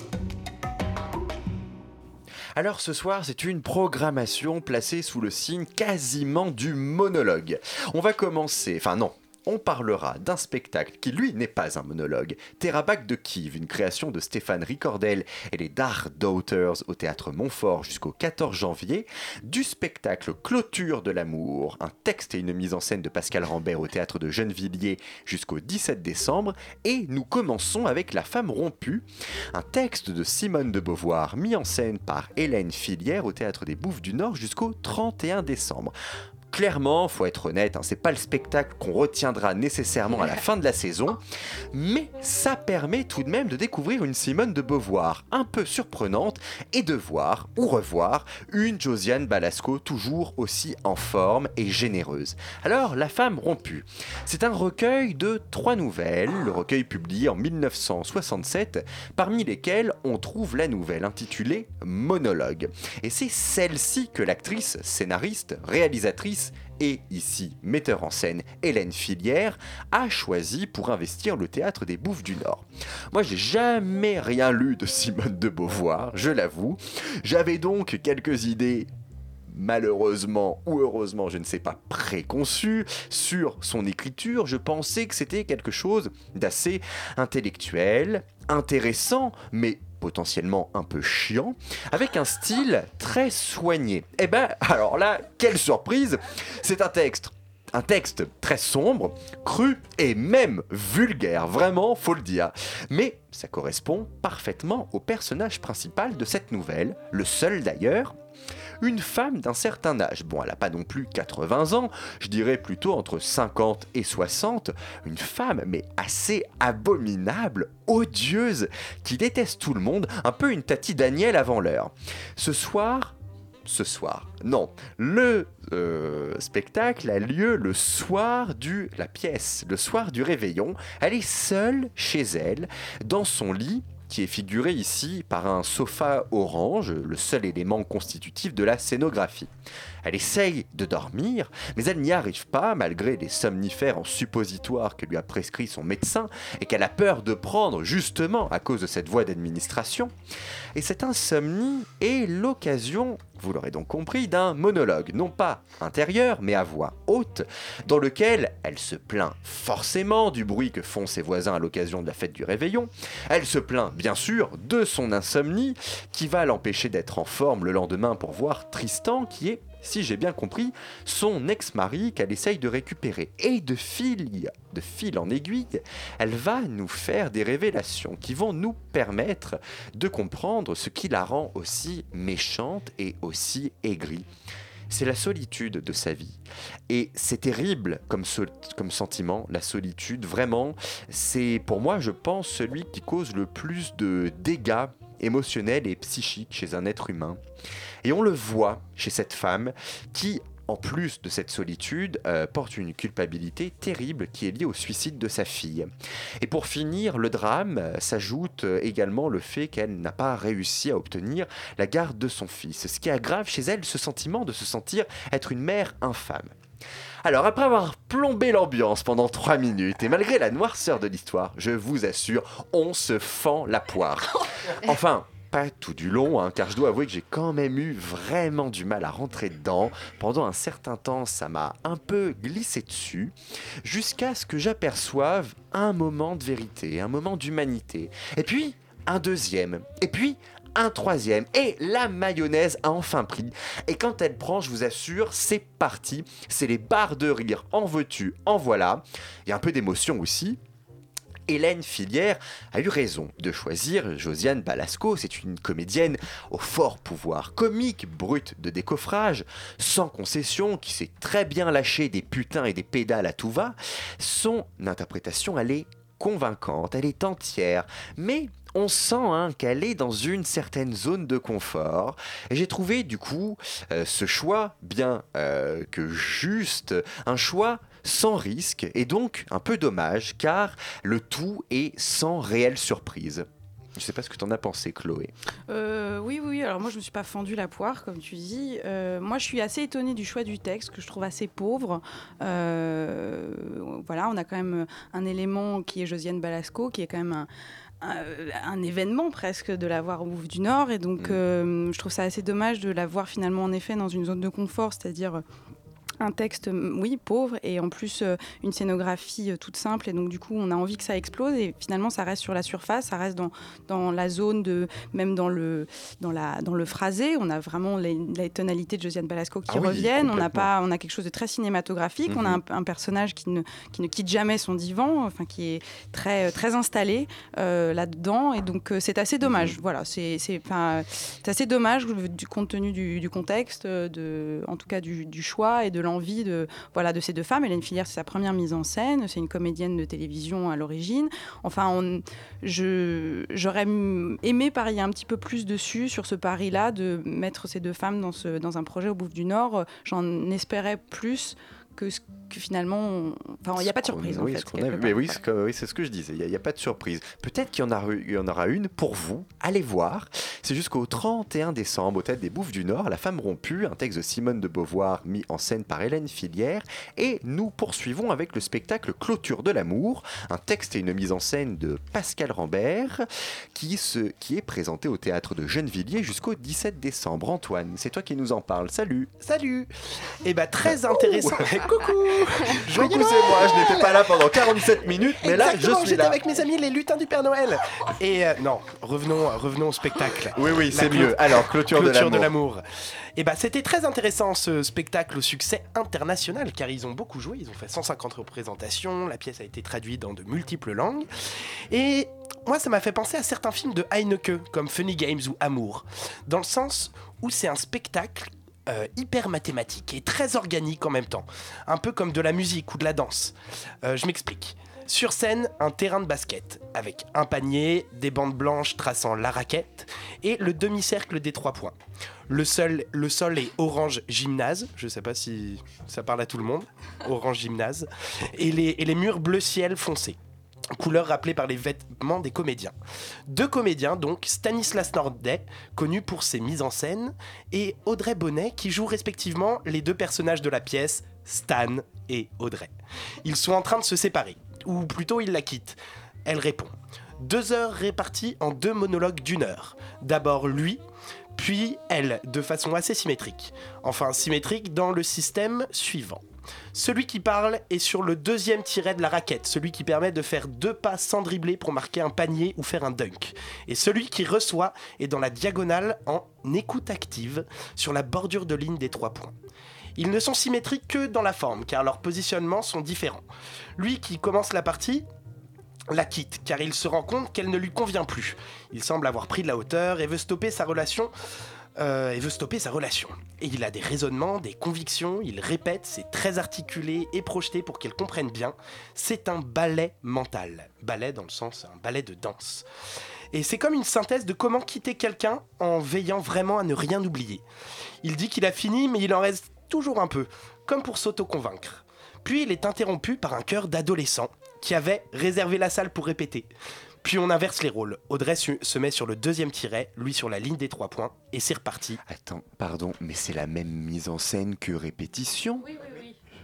Alors ce soir, c'est une programmation placée sous le signe quasiment du monologue. On va commencer, enfin non, on parlera d'un spectacle qui, lui, n'est pas un monologue. Terabak de Kiev, une création de Stéphane Ricordel et les Dark Daughters au théâtre Montfort jusqu'au 14 janvier, du spectacle Clôture de l'amour, un texte et une mise en scène de Pascal Rambert au théâtre de Gennevilliers jusqu'au 17 décembre, et nous commençons avec La femme rompue, un texte de Simone de Beauvoir mis en scène par Hélène Filière au théâtre des Bouffes du Nord jusqu'au 31 décembre. Clairement, faut être honnête, hein, c'est pas le spectacle qu'on retiendra nécessairement à la fin de la saison, mais ça permet tout de même de découvrir une Simone de Beauvoir un peu surprenante et de voir ou revoir une Josiane Balasco toujours aussi en forme et généreuse. Alors, La femme rompue, c'est un recueil de trois nouvelles, le recueil publié en 1967, parmi lesquelles on trouve la nouvelle intitulée Monologue. Et c'est celle-ci que l'actrice, scénariste, réalisatrice et ici metteur en scène Hélène Filière a choisi pour investir le théâtre des Bouffes du Nord. Moi j'ai jamais rien lu de Simone de Beauvoir, je l'avoue. J'avais donc quelques idées malheureusement ou heureusement, je ne sais pas, préconçues sur son écriture, je pensais que c'était quelque chose d'assez intellectuel, intéressant, mais potentiellement un peu chiant, avec un style très soigné. Eh ben, alors là, quelle surprise C'est un texte un texte très sombre, cru et même vulgaire, vraiment, faut le dire. Mais ça correspond parfaitement au personnage principal de cette nouvelle, le seul d'ailleurs, une femme d'un certain âge. Bon, elle n'a pas non plus 80 ans, je dirais plutôt entre 50 et 60. Une femme, mais assez abominable, odieuse, qui déteste tout le monde, un peu une Tati Daniel avant l'heure. Ce soir, ce soir. Non, le euh, spectacle a lieu le soir du la pièce, le soir du réveillon. Elle est seule chez elle, dans son lit, qui est figuré ici par un sofa orange, le seul élément constitutif de la scénographie. Elle essaye de dormir, mais elle n'y arrive pas malgré les somnifères en suppositoire que lui a prescrit son médecin et qu'elle a peur de prendre justement à cause de cette voie d'administration. Et cette insomnie est l'occasion, vous l'aurez donc compris, d'un monologue, non pas intérieur, mais à voix haute, dans lequel elle se plaint forcément du bruit que font ses voisins à l'occasion de la fête du réveillon. Elle se plaint bien sûr de son insomnie qui va l'empêcher d'être en forme le lendemain pour voir Tristan qui est si j'ai bien compris, son ex-mari qu'elle essaye de récupérer. Et de fil, en aiguille, elle va nous faire des révélations qui vont nous permettre de comprendre ce qui la rend aussi méchante et aussi aigrie. C'est la solitude de sa vie. Et c'est terrible comme, comme sentiment, la solitude. Vraiment, c'est pour moi, je pense, celui qui cause le plus de dégâts émotionnels et psychiques chez un être humain. Et on le voit chez cette femme qui, en plus de cette solitude, euh, porte une culpabilité terrible qui est liée au suicide de sa fille. Et pour finir, le drame euh, s'ajoute euh, également le fait qu'elle n'a pas réussi à obtenir la garde de son fils, ce qui aggrave chez elle ce sentiment de se sentir être une mère infâme. Alors, après avoir plombé l'ambiance pendant 3 minutes, et malgré la noirceur de l'histoire, je vous assure, on se fend la poire. Enfin, pas tout du long, hein, car je dois avouer que j'ai quand même eu vraiment du mal à rentrer dedans. Pendant un certain temps, ça m'a un peu glissé dessus, jusqu'à ce que j'aperçoive un moment de vérité, un moment d'humanité. Et puis, un deuxième. Et puis, un troisième. Et la mayonnaise a enfin pris. Et quand elle prend, je vous assure, c'est parti. C'est les barres de rire. En veux-tu, en voilà. Il un peu d'émotion aussi. Hélène Filière a eu raison de choisir Josiane Balasco. C'est une comédienne au fort pouvoir comique, brute de décoffrage, sans concession, qui sait très bien lâcher des putains et des pédales à tout va. Son interprétation, elle est convaincante, elle est entière, mais on sent hein, qu'elle est dans une certaine zone de confort. J'ai trouvé du coup euh, ce choix bien euh, que juste, un choix sans risque et donc un peu dommage car le tout est sans réelle surprise. Je sais pas ce que tu en as pensé, Chloé. Euh, oui, oui, alors moi je me suis pas fendu la poire, comme tu dis. Moi je suis assez étonnée du choix du texte, que je trouve assez pauvre. Voilà, on a quand même un élément qui est Josiane Balasco, qui est quand même un, événement presque de la voir au Bouffe du Nord. Et donc mm. je trouve ça assez dommage de la voir finalement en effet dans une zone de confort, c'est-à-dire un texte, oui, pauvre, et en plus euh, une scénographie euh, toute simple. Et donc, du coup, on a envie que ça explose. Et finalement, ça reste sur la surface, ça reste dans, dans la zone de. même dans le, dans la, dans le phrasé. On a vraiment les, tonalités de Josiane Balasco qui ah reviennent. on, a pas, on a quelque chose de très cinématographique. On a mhm. un, personnage qui ne, qui ne quitte jamais son divan, enfin, qui est très, très installé euh, là-dedans. Et donc, c'est assez dommage. Mhm. Voilà, c'est assez dommage du compte tenu du, du contexte, de, en tout cas du, du choix et de envie de, voilà, de ces deux femmes. Hélène Filière, c'est sa première mise en scène, c'est une comédienne de télévision à l'origine. Enfin, j'aurais aimé parier un petit peu plus dessus, sur ce pari-là, de mettre ces deux femmes dans, ce, dans un projet au Bouffe du Nord. J'en espérais plus que, que finalement, il n'y a pas de surprise. Oui, mais oui, c'est ce que je disais, il n'y a, pas de surprise. Peut-être qu'il y, en y en aura une pour vous, allez voir. C'est jusqu'au 31 décembre, au Tête des Bouffes du Nord, La femme rompue, un texte de Simone de Beauvoir mis en scène par Hélène Filière. Et nous poursuivons avec le spectacle Clôture de l'amour, un texte et une mise en scène de Pascal Rambert, qui, se, qui est présenté au théâtre de Gennevilliers jusqu'au 17 décembre. Antoine, c'est toi qui nous en parles. Salut Salut Et eh bien, très intéressant. Coucou Coucou, c'est moi, je n'étais pas là pendant 47 minutes, mais là, je suis j'étais avec mes amis les lutins du Père Noël. Et euh, non, revenons, revenons au spectacle. Oui, oui, c'est mieux. Alors, clôture, de l'amour. Et eh bah, c'était très intéressant ce spectacle au succès international, car ils ont beaucoup joué, ils ont fait 150 représentations, la pièce a été traduite dans de multiples langues. Et moi, ça m'a fait penser à certains films de Heineke, comme Funny Games ou Amour, dans le sens où c'est un spectacle euh, hyper mathématique et très organique en même temps, un peu comme de la musique ou de la danse. Euh, je m'explique. Sur scène, un terrain de basket, avec un panier, des bandes blanches traçant la raquette, et le demi-cercle des trois points. Le, sol, le sol est orange gymnase, je sais pas si ça parle à tout le monde, orange gymnase, et les murs bleu ciel foncé couleur rappelée par les vêtements des comédiens. Deux comédiens, donc Stanislas Nordet, connu pour ses mises en scène, et Audrey Bonnet, qui jouent respectivement les deux personnages de la pièce, Stan et Audrey. Ils sont en train de se séparer, ou plutôt ils la quittent. Elle répond. Deux heures réparties en deux monologues d'une heure. D'abord lui, puis elle, de façon assez symétrique. Enfin symétrique dans le système suivant. Celui qui parle est sur le deuxième tiret de la raquette, celui qui permet de faire deux pas sans dribbler pour marquer un panier ou faire un dunk. Et celui qui reçoit est dans la diagonale en écoute active, sur la bordure de ligne des trois points. Ils ne sont symétriques que dans la forme, car leurs positionnements sont différents. Lui qui commence la partie la quitte, car il se rend compte qu'elle ne lui convient plus. Il semble avoir pris de la hauteur et veut stopper sa relation euh, et veut stopper sa relation. Et il a des raisonnements, des convictions, il répète, c'est très articulé et projeté pour qu'elle comprenne bien. C'est un ballet mental. Ballet dans le sens, un ballet de danse. Et c'est comme une synthèse de comment quitter quelqu'un en veillant vraiment à ne rien oublier. Il dit qu'il a fini, mais il en reste toujours un peu, comme pour s'auto-convaincre. Puis il est interrompu par un cœur d'adolescent qui avait réservé la salle pour répéter. Puis on inverse les rôles. Audrey se met sur le deuxième tiret, lui sur la ligne des trois points, et c'est reparti. Attends, pardon, mais c'est la même mise en scène que répétition Oui, oui, oui.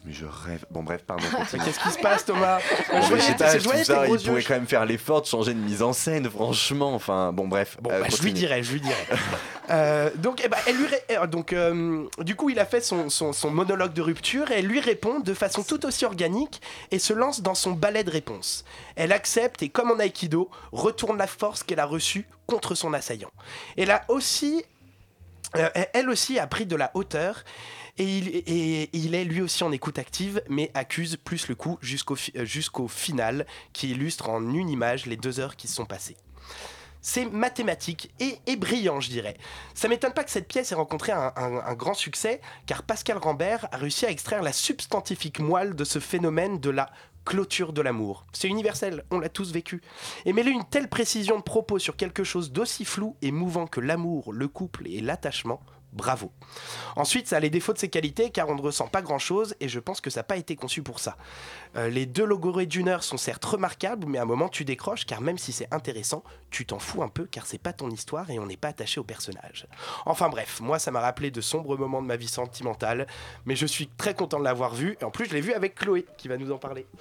Mais je rêve. Bon, bref, pardon. Qu'est-ce qui se passe, Thomas? Je, sais pas, je ça, il pourrait quand même faire l'effort de changer de mise en scène, franchement. Enfin, bon, bref. Bon, euh, bah, je lui dirai, je lui dirai. euh, donc, eh ben, elle lui euh, donc euh, du coup, il a fait son, son, son, monologue de rupture et elle lui répond de façon tout aussi organique et se lance dans son ballet de réponse. Elle accepte et, comme en aïkido, retourne la force qu'elle a reçue contre son assaillant. Elle a aussi, elle aussi a pris de la hauteur et il, est lui aussi en écoute active, mais accuse plus le coup jusqu'au euh, final, qui illustre en une image les deux heures qui se sont passées. C'est mathématique et, brillant, je dirais. Ça m'étonne pas que cette pièce ait rencontré un, un, grand succès, car Pascal Rambert a réussi à extraire la substantifique moelle de ce phénomène de la clôture de l'amour. C'est universel, on l'a tous vécu. Et mêler une telle précision de propos sur quelque chose d'aussi flou et mouvant que l'amour, le couple et l'attachement, Bravo. Ensuite, ça a les défauts de ses qualités car on ne ressent pas grand chose et je pense que ça n'a pas été conçu pour ça. Euh, les deux logorées d'une heure sont certes remarquables, mais à un moment tu décroches car même si c'est intéressant, tu t'en fous un peu car c'est pas ton histoire et on n'est pas attaché au personnage. Enfin bref, moi ça m'a rappelé de sombres moments de ma vie sentimentale, mais je suis très content de l'avoir vu et en plus je l'ai vu avec Chloé qui va nous en parler.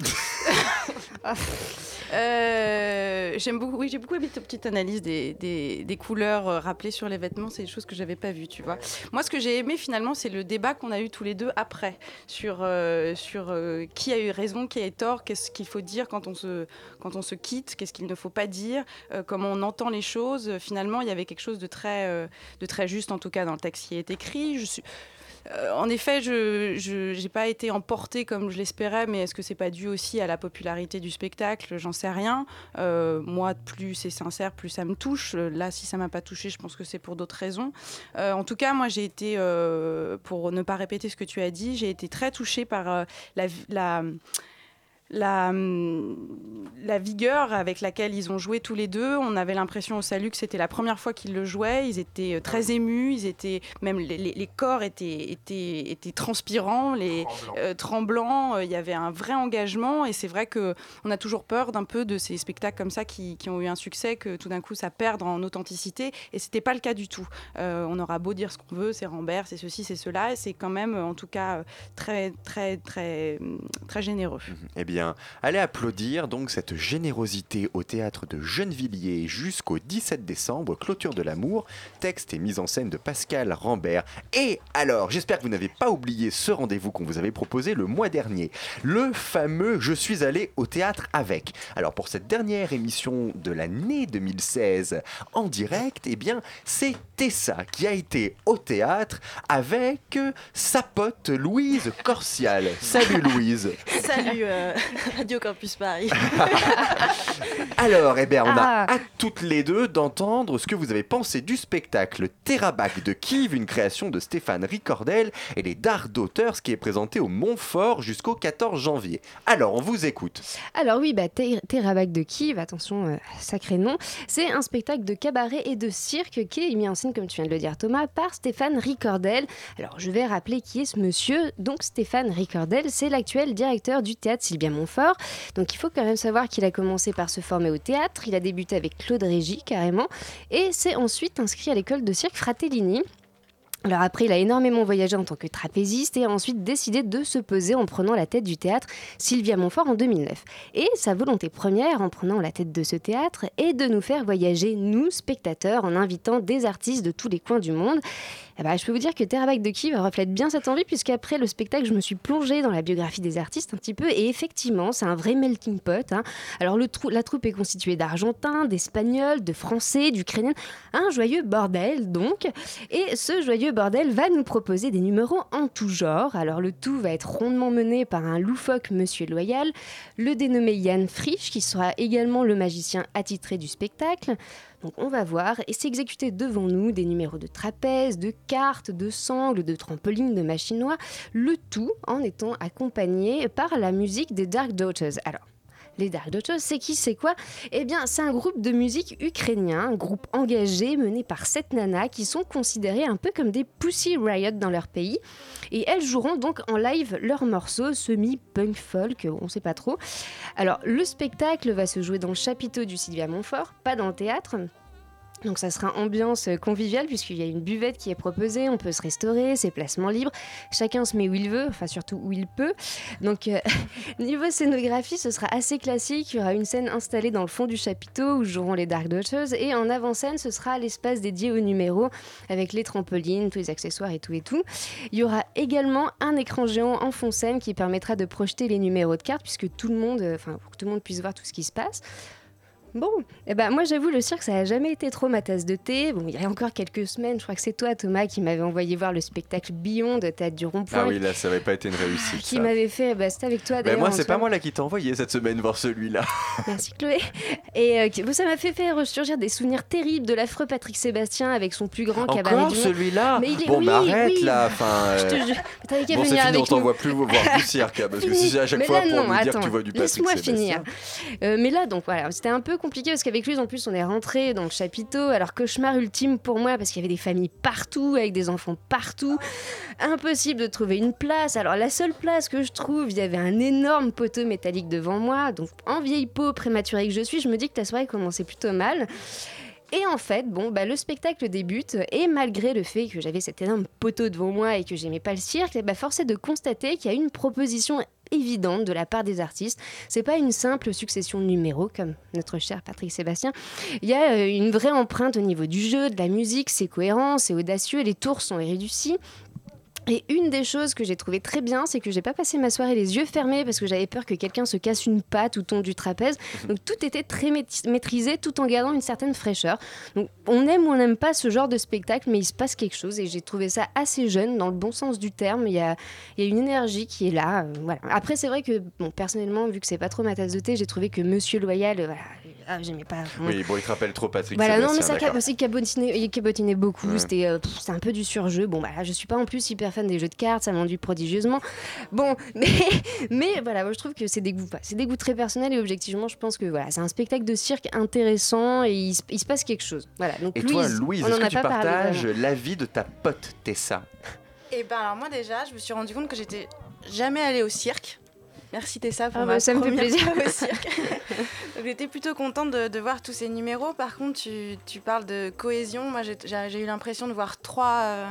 Euh, j'aime beaucoup, oui, j'ai beaucoup aimé ta petite analyse des, des, couleurs euh, rappelées sur les vêtements. C'est des choses que j'avais pas vues, tu vois. Moi, ce que j'ai aimé finalement, c'est le débat qu'on a eu tous les deux après sur, euh, sur qui a eu raison, qui a eu tort, qu'est-ce qu'il faut dire quand on se, quand on se quitte, qu'est-ce qu'il ne faut pas dire, comment on entend les choses. Finalement, il y avait quelque chose de très, de très juste, en tout cas dans le texte qui est écrit. Je suis, euh, en effet, je n'ai pas été emportée comme je l'espérais, mais est-ce que c'est pas dû aussi à la popularité du spectacle? J'en sais rien. Euh, moi, plus c'est sincère, plus ça me touche. Là, si ça m'a pas touché, je pense que c'est pour d'autres raisons. Euh, en tout cas, moi, j'ai été, pour ne pas répéter ce que tu as dit, j'ai été très touchée par la la, hum, la, vigueur avec laquelle ils ont joué tous les deux. On avait l'impression au salut que c'était la première fois qu'ils le jouaient. Ils étaient euh, très émus, ils étaient même les, corps étaient, étaient, étaient, transpirants, les tremblants. Euh, il y avait un vrai engagement et c'est vrai que on a toujours peur d'un peu de ces spectacles comme ça qui, qui ont eu un succès que tout d'un coup ça perd en authenticité et c'était pas le cas du tout. Euh, on aura beau dire ce qu'on veut, c'est Rambert, c'est ceci, c'est cela, c'est quand même en tout cas très très très très généreux. Eh bien allez applaudir donc cette générosité au théâtre de Gennevilliers jusqu'au 17 décembre, clôture de l'amour, texte et mise en scène de Pascal Rambert. Et alors, j'espère que vous n'avez pas oublié ce rendez-vous qu'on vous avait proposé le mois dernier, le fameux Je suis allé au théâtre avec. Alors pour cette dernière émission de l'année 2016 en direct, eh bien c'est Tessa qui a été au théâtre avec sa pote Louise Corsial. Salut Louise. Salut. Euh, Radio Campus Paris. Alors, eh bien, on a à ah. toutes les deux d'entendre ce que vous avez pensé du spectacle Terrabac de Kiev, une création de Stéphane Ricordel et les Dark Daughters qui est présenté au Montfort jusqu'au 14 janvier. Alors, on vous écoute. Alors oui, bah, Terrabac de Kiev, attention, euh, sacré nom, c'est un spectacle de cabaret et de cirque qui est mis en scène, comme tu viens de le dire Thomas, par Stéphane Ricordel. Alors, je vais rappeler qui est ce monsieur. Donc, Stéphane Ricordel, c'est l'actuel directeur du théâtre Sylvia Montfort donc il faut quand même savoir qu'il a commencé par se former au théâtre, il a débuté avec Claude Régis carrément, et s'est ensuite inscrit à l'école de cirque Fratellini. Alors après, il a énormément voyagé en tant que trapéziste et a ensuite décidé de se poser en prenant la tête du théâtre Sylvia Montfort en 2009. Et sa volonté première en prenant la tête de ce théâtre est de nous faire voyager, nous, spectateurs, en invitant des artistes de tous les coins du monde. Eh ben, je peux vous dire que Terrabac de Kiev reflète bien cette envie, puisqu'après le spectacle, je me suis plongée dans la biographie des artistes un petit peu, et effectivement, c'est un vrai melting pot. Hein. Alors, la troupe est constituée d'Argentins, d'Espagnols, de Français, d'Ukrainiens, un joyeux bordel donc. Et ce joyeux bordel va nous proposer des numéros en tout genre. Alors, le tout va être rondement mené par un loufoque monsieur loyal, le dénommé Yann Frisch, qui sera également le magicien attitré du spectacle. Donc on va voir et s'exécuter devant nous des numéros de trapèze, de cartes, de sangles, de trampolines, de machinois, le tout en étant accompagné par la musique des Dark Daughters. Alors, les Dark Daughters, c'est qui, c'est quoi? Eh bien, c'est un groupe de musique ukrainien, un groupe engagé mené par sept nanas qui sont considérées un peu comme des Pussy Riot dans leur pays. Et elles joueront donc en live leurs morceaux semi-punk folk, on sait pas trop. Alors, le spectacle va se jouer dans le chapiteau du Sylvia Montfort, pas dans le théâtre. Donc ça sera ambiance conviviale puisqu'il y a une buvette qui est proposée, on peut se restaurer, c'est placement libre, chacun se met où il veut, enfin surtout où il peut. Donc euh, niveau scénographie, ce sera assez classique, il y aura une scène installée dans le fond du chapiteau où joueront les Dark Daughters et en avant-scène, ce sera l'espace dédié au numéro avec les trampolines, tous les accessoires et tout et tout. Il y aura également un écran géant en fond scène qui permettra de projeter les numéros de cartes puisque tout le monde, enfin pour que tout le monde puisse voir tout ce qui se passe. Bon, eh ben moi j'avoue le cirque ça n'a jamais été trop ma tasse de thé. Bon, il y a encore quelques semaines, je crois que c'est toi Thomas qui m'avait envoyé voir le spectacle Beyond de Tête du Rond-Point. Ah oui, là ça n'avait pas été une réussite. Qui m'avait fait, bah, c'était avec toi d'ailleurs. moi c'est pas moi là qui t'ai envoyé cette semaine voir celui-là. Merci Chloé. Et euh, ça m'a fait faire ressurgir des souvenirs terribles de l'affreux Patrick Sébastien avec son plus grand cabaret Encore celui-là Mais Bon, oui, mais arrête oui. là. Enfin, Je te euh, jure. T'avais qu'à Bon, c'est venir fini, avec on t'envoie plus voir du cirque, hein, parce que si à chaque Mais fois là, pour non, nous dire attends, que tu vois du Patrick Laisse-moi Sébastien. finir. Euh, mais là, donc voilà, c'était un peu compliqué parce qu'avec lui, en plus, on est rentré dans le chapiteau. Alors, cauchemar ultime pour moi parce qu'il y avait des familles partout, avec des enfants partout. Impossible de trouver une place. Alors, la seule place que je trouve, il y avait un énorme poteau métallique devant moi. Donc, en vieille peau prématurée que je suis, je me dis que ta soirée commençait plutôt mal. Et en fait, bon, bah, le spectacle débute et malgré le fait que j'avais cet énorme poteau devant moi et que j'aimais pas le cirque, bah, force de constater qu'il y a une proposition évidente de la part des artistes. C'est pas une simple succession de numéros comme notre cher Patrick Sébastien. Il y a euh, une vraie empreinte au niveau du jeu, de la musique, c'est cohérent, c'est audacieux, les tours sont érudits. Et une des choses que j'ai trouvé très bien, c'est que j'ai pas passé ma soirée les yeux fermés parce que j'avais peur que quelqu'un se casse une patte ou tombe du trapèze. Mhm. Donc tout était très maîtrisé tout en gardant une certaine fraîcheur. Donc on aime ou on n'aime pas ce genre de spectacle, mais il se passe quelque chose et j'ai trouvé ça assez jeune dans le bon sens du terme. Il y a, il y a une énergie qui est là. Euh, voilà. Après c'est vrai que bon, personnellement, vu que c'est pas trop ma tasse de thé, j'ai trouvé que Monsieur Loyal, euh, voilà, ah, j'aimais pas. Oui, bon, il te rappelle trop Patrick. Voilà, non, mais ça cabotinait, il cabotinait beaucoup. Euh, c'était un peu du surjeu. Bon, bah là, je suis pas en plus hyper fan des jeux de cartes, ça m'enduit prodigieusement. Bon, mais, mais voilà, moi, je trouve que c'est des goûts, c'est des goûts très personnels et objectivement, je pense que voilà, c'est un spectacle de cirque intéressant et il, se passe quelque chose. Voilà. Donc, et toi, Louise, est-ce que tu partages l'avis de ta pote Tessa? Eh ben, alors moi déjà, je me suis rendu compte que j'étais jamais allée au cirque. Merci Tessa pour ah ma bah, ça me fait plaisir au cirque. J'étais plutôt contente de, voir tous ces numéros. Par contre, tu, parles de cohésion. Moi, j'ai eu l'impression de voir trois, euh,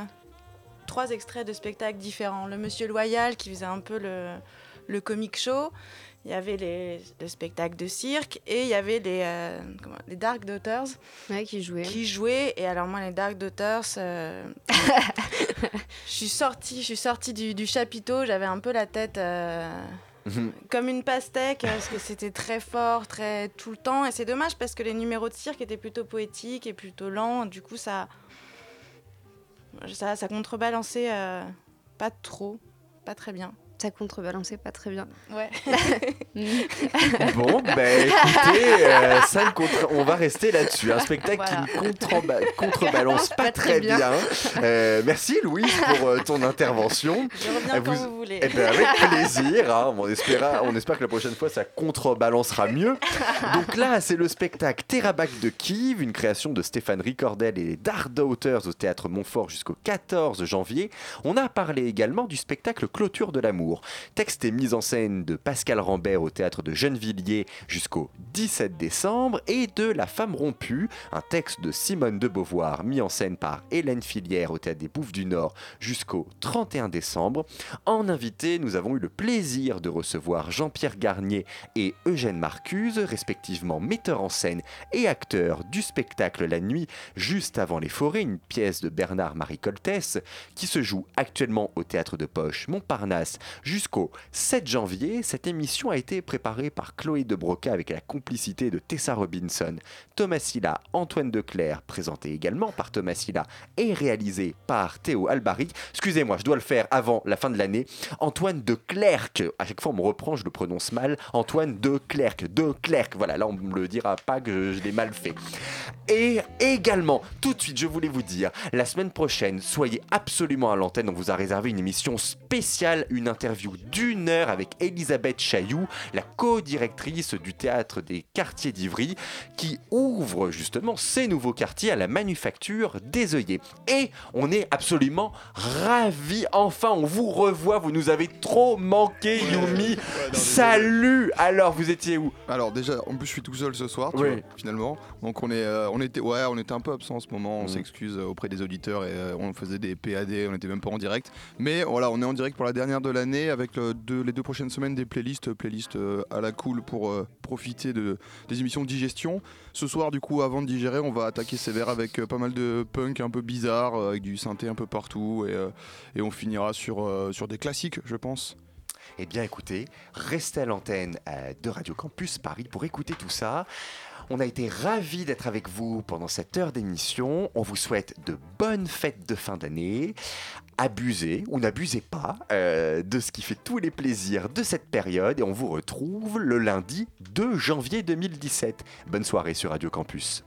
trois extraits de spectacles différents. Le Monsieur Loyal qui faisait un peu le, le comic show. Il y avait les, le spectacle de cirque et il y avait les, euh, les Dark Daughters qui jouaient. Qui jouaient. Et alors moi, les Dark Daughters, euh, je suis sortie, je suis sortie du, du chapiteau, j'avais un peu la tête Mhm. comme une pastèque, parce que c'était très fort, très tout le temps. Et c'est dommage parce que les numéros de cirque étaient plutôt poétiques et plutôt lents. Du coup, ça, ça, ça contrebalançait euh, pas trop, pas très bien ça contrebalançait pas très bien. Ouais. bon, ben écoutez, euh, ça contre... on va rester là-dessus. Un spectacle qui ne contrebalance pas, très bien. Euh, merci Louise pour euh, ton intervention. Je reviens vous... quand vous voulez. Eh ben, avec plaisir. Hein. On, espère, on espère que la prochaine fois, ça contrebalancera mieux. Donc là, c'est le spectacle Terrabac de Kiev, une création de Stéphane Ricordel et les Dark Daughters au Théâtre Montfort jusqu'au 14 janvier. On a parlé également du spectacle Clôture de l'amour Texte et mise en scène de Pascal Rambert au théâtre de Gennevilliers jusqu'au 17 décembre et de La femme rompue, un texte de Simone de Beauvoir mis en scène par Hélène Filière au théâtre des Bouffes du Nord jusqu'au 31 décembre. En invité, nous avons eu le plaisir de recevoir Jean-Pierre Garnier et Eugène Marcuse, respectivement metteur en scène et acteur du spectacle La nuit juste avant les forêts, une pièce de Bernard-Marie Coltès qui se joue actuellement au théâtre de Poche Montparnasse Jusqu'au 7 janvier, cette émission a été préparée par Chloé de Broca avec la complicité de Tessa Robinson, Thomas Silla, Antoine Declerc, présenté également par Thomas Silla et réalisé par Théo Albary. Excusez-moi, je dois le faire avant la fin de l'année. Antoine Declerc, à chaque fois on me reprend, je le prononce mal. Antoine Declerc, Declerc, voilà, là on ne me le dira pas que je l'ai mal fait. Et également, tout de suite, je voulais vous dire, la semaine prochaine, soyez absolument à l'antenne, on vous a réservé une émission spéciale, une interview d'une heure avec Elisabeth Chailloux, la co-directrice du théâtre des quartiers d'Ivry, qui ouvre justement ces nouveaux quartiers à la manufacture des œillets. Et on est absolument ravis. Enfin, on vous revoit. Vous nous avez trop manqué, Yumi. Salut. Alors, vous étiez où? Alors déjà, en plus, je suis tout seul ce soir, finalement. Donc on est, euh, on était, ouais, on était un peu absent en ce moment. On mm. s'excuse euh, auprès des auditeurs et euh, on faisait des PAD. On n'était même pas en direct. Mais voilà, on est en direct pour la dernière de l'année avec les deux prochaines semaines des playlists, playlists euh, à la cool pour euh, profiter de, des émissions de digestion. Ce soir, du coup, avant de digérer, on va attaquer sévère avec euh, pas mal de punk un peu bizarre, avec du synthé un peu partout, et, on finira sur, sur des classiques, je pense. Eh bien écoutez, restez à l'antenne de Radio Campus Paris pour écouter tout ça. On a été ravis d'être avec vous pendant cette heure d'émission. On vous souhaite de bonnes fêtes de fin d'année. Abusez ou n'abusez pas euh, de ce qui fait tous les plaisirs de cette période et on vous retrouve le lundi 2 janvier 2017. Bonne soirée sur Radio Campus.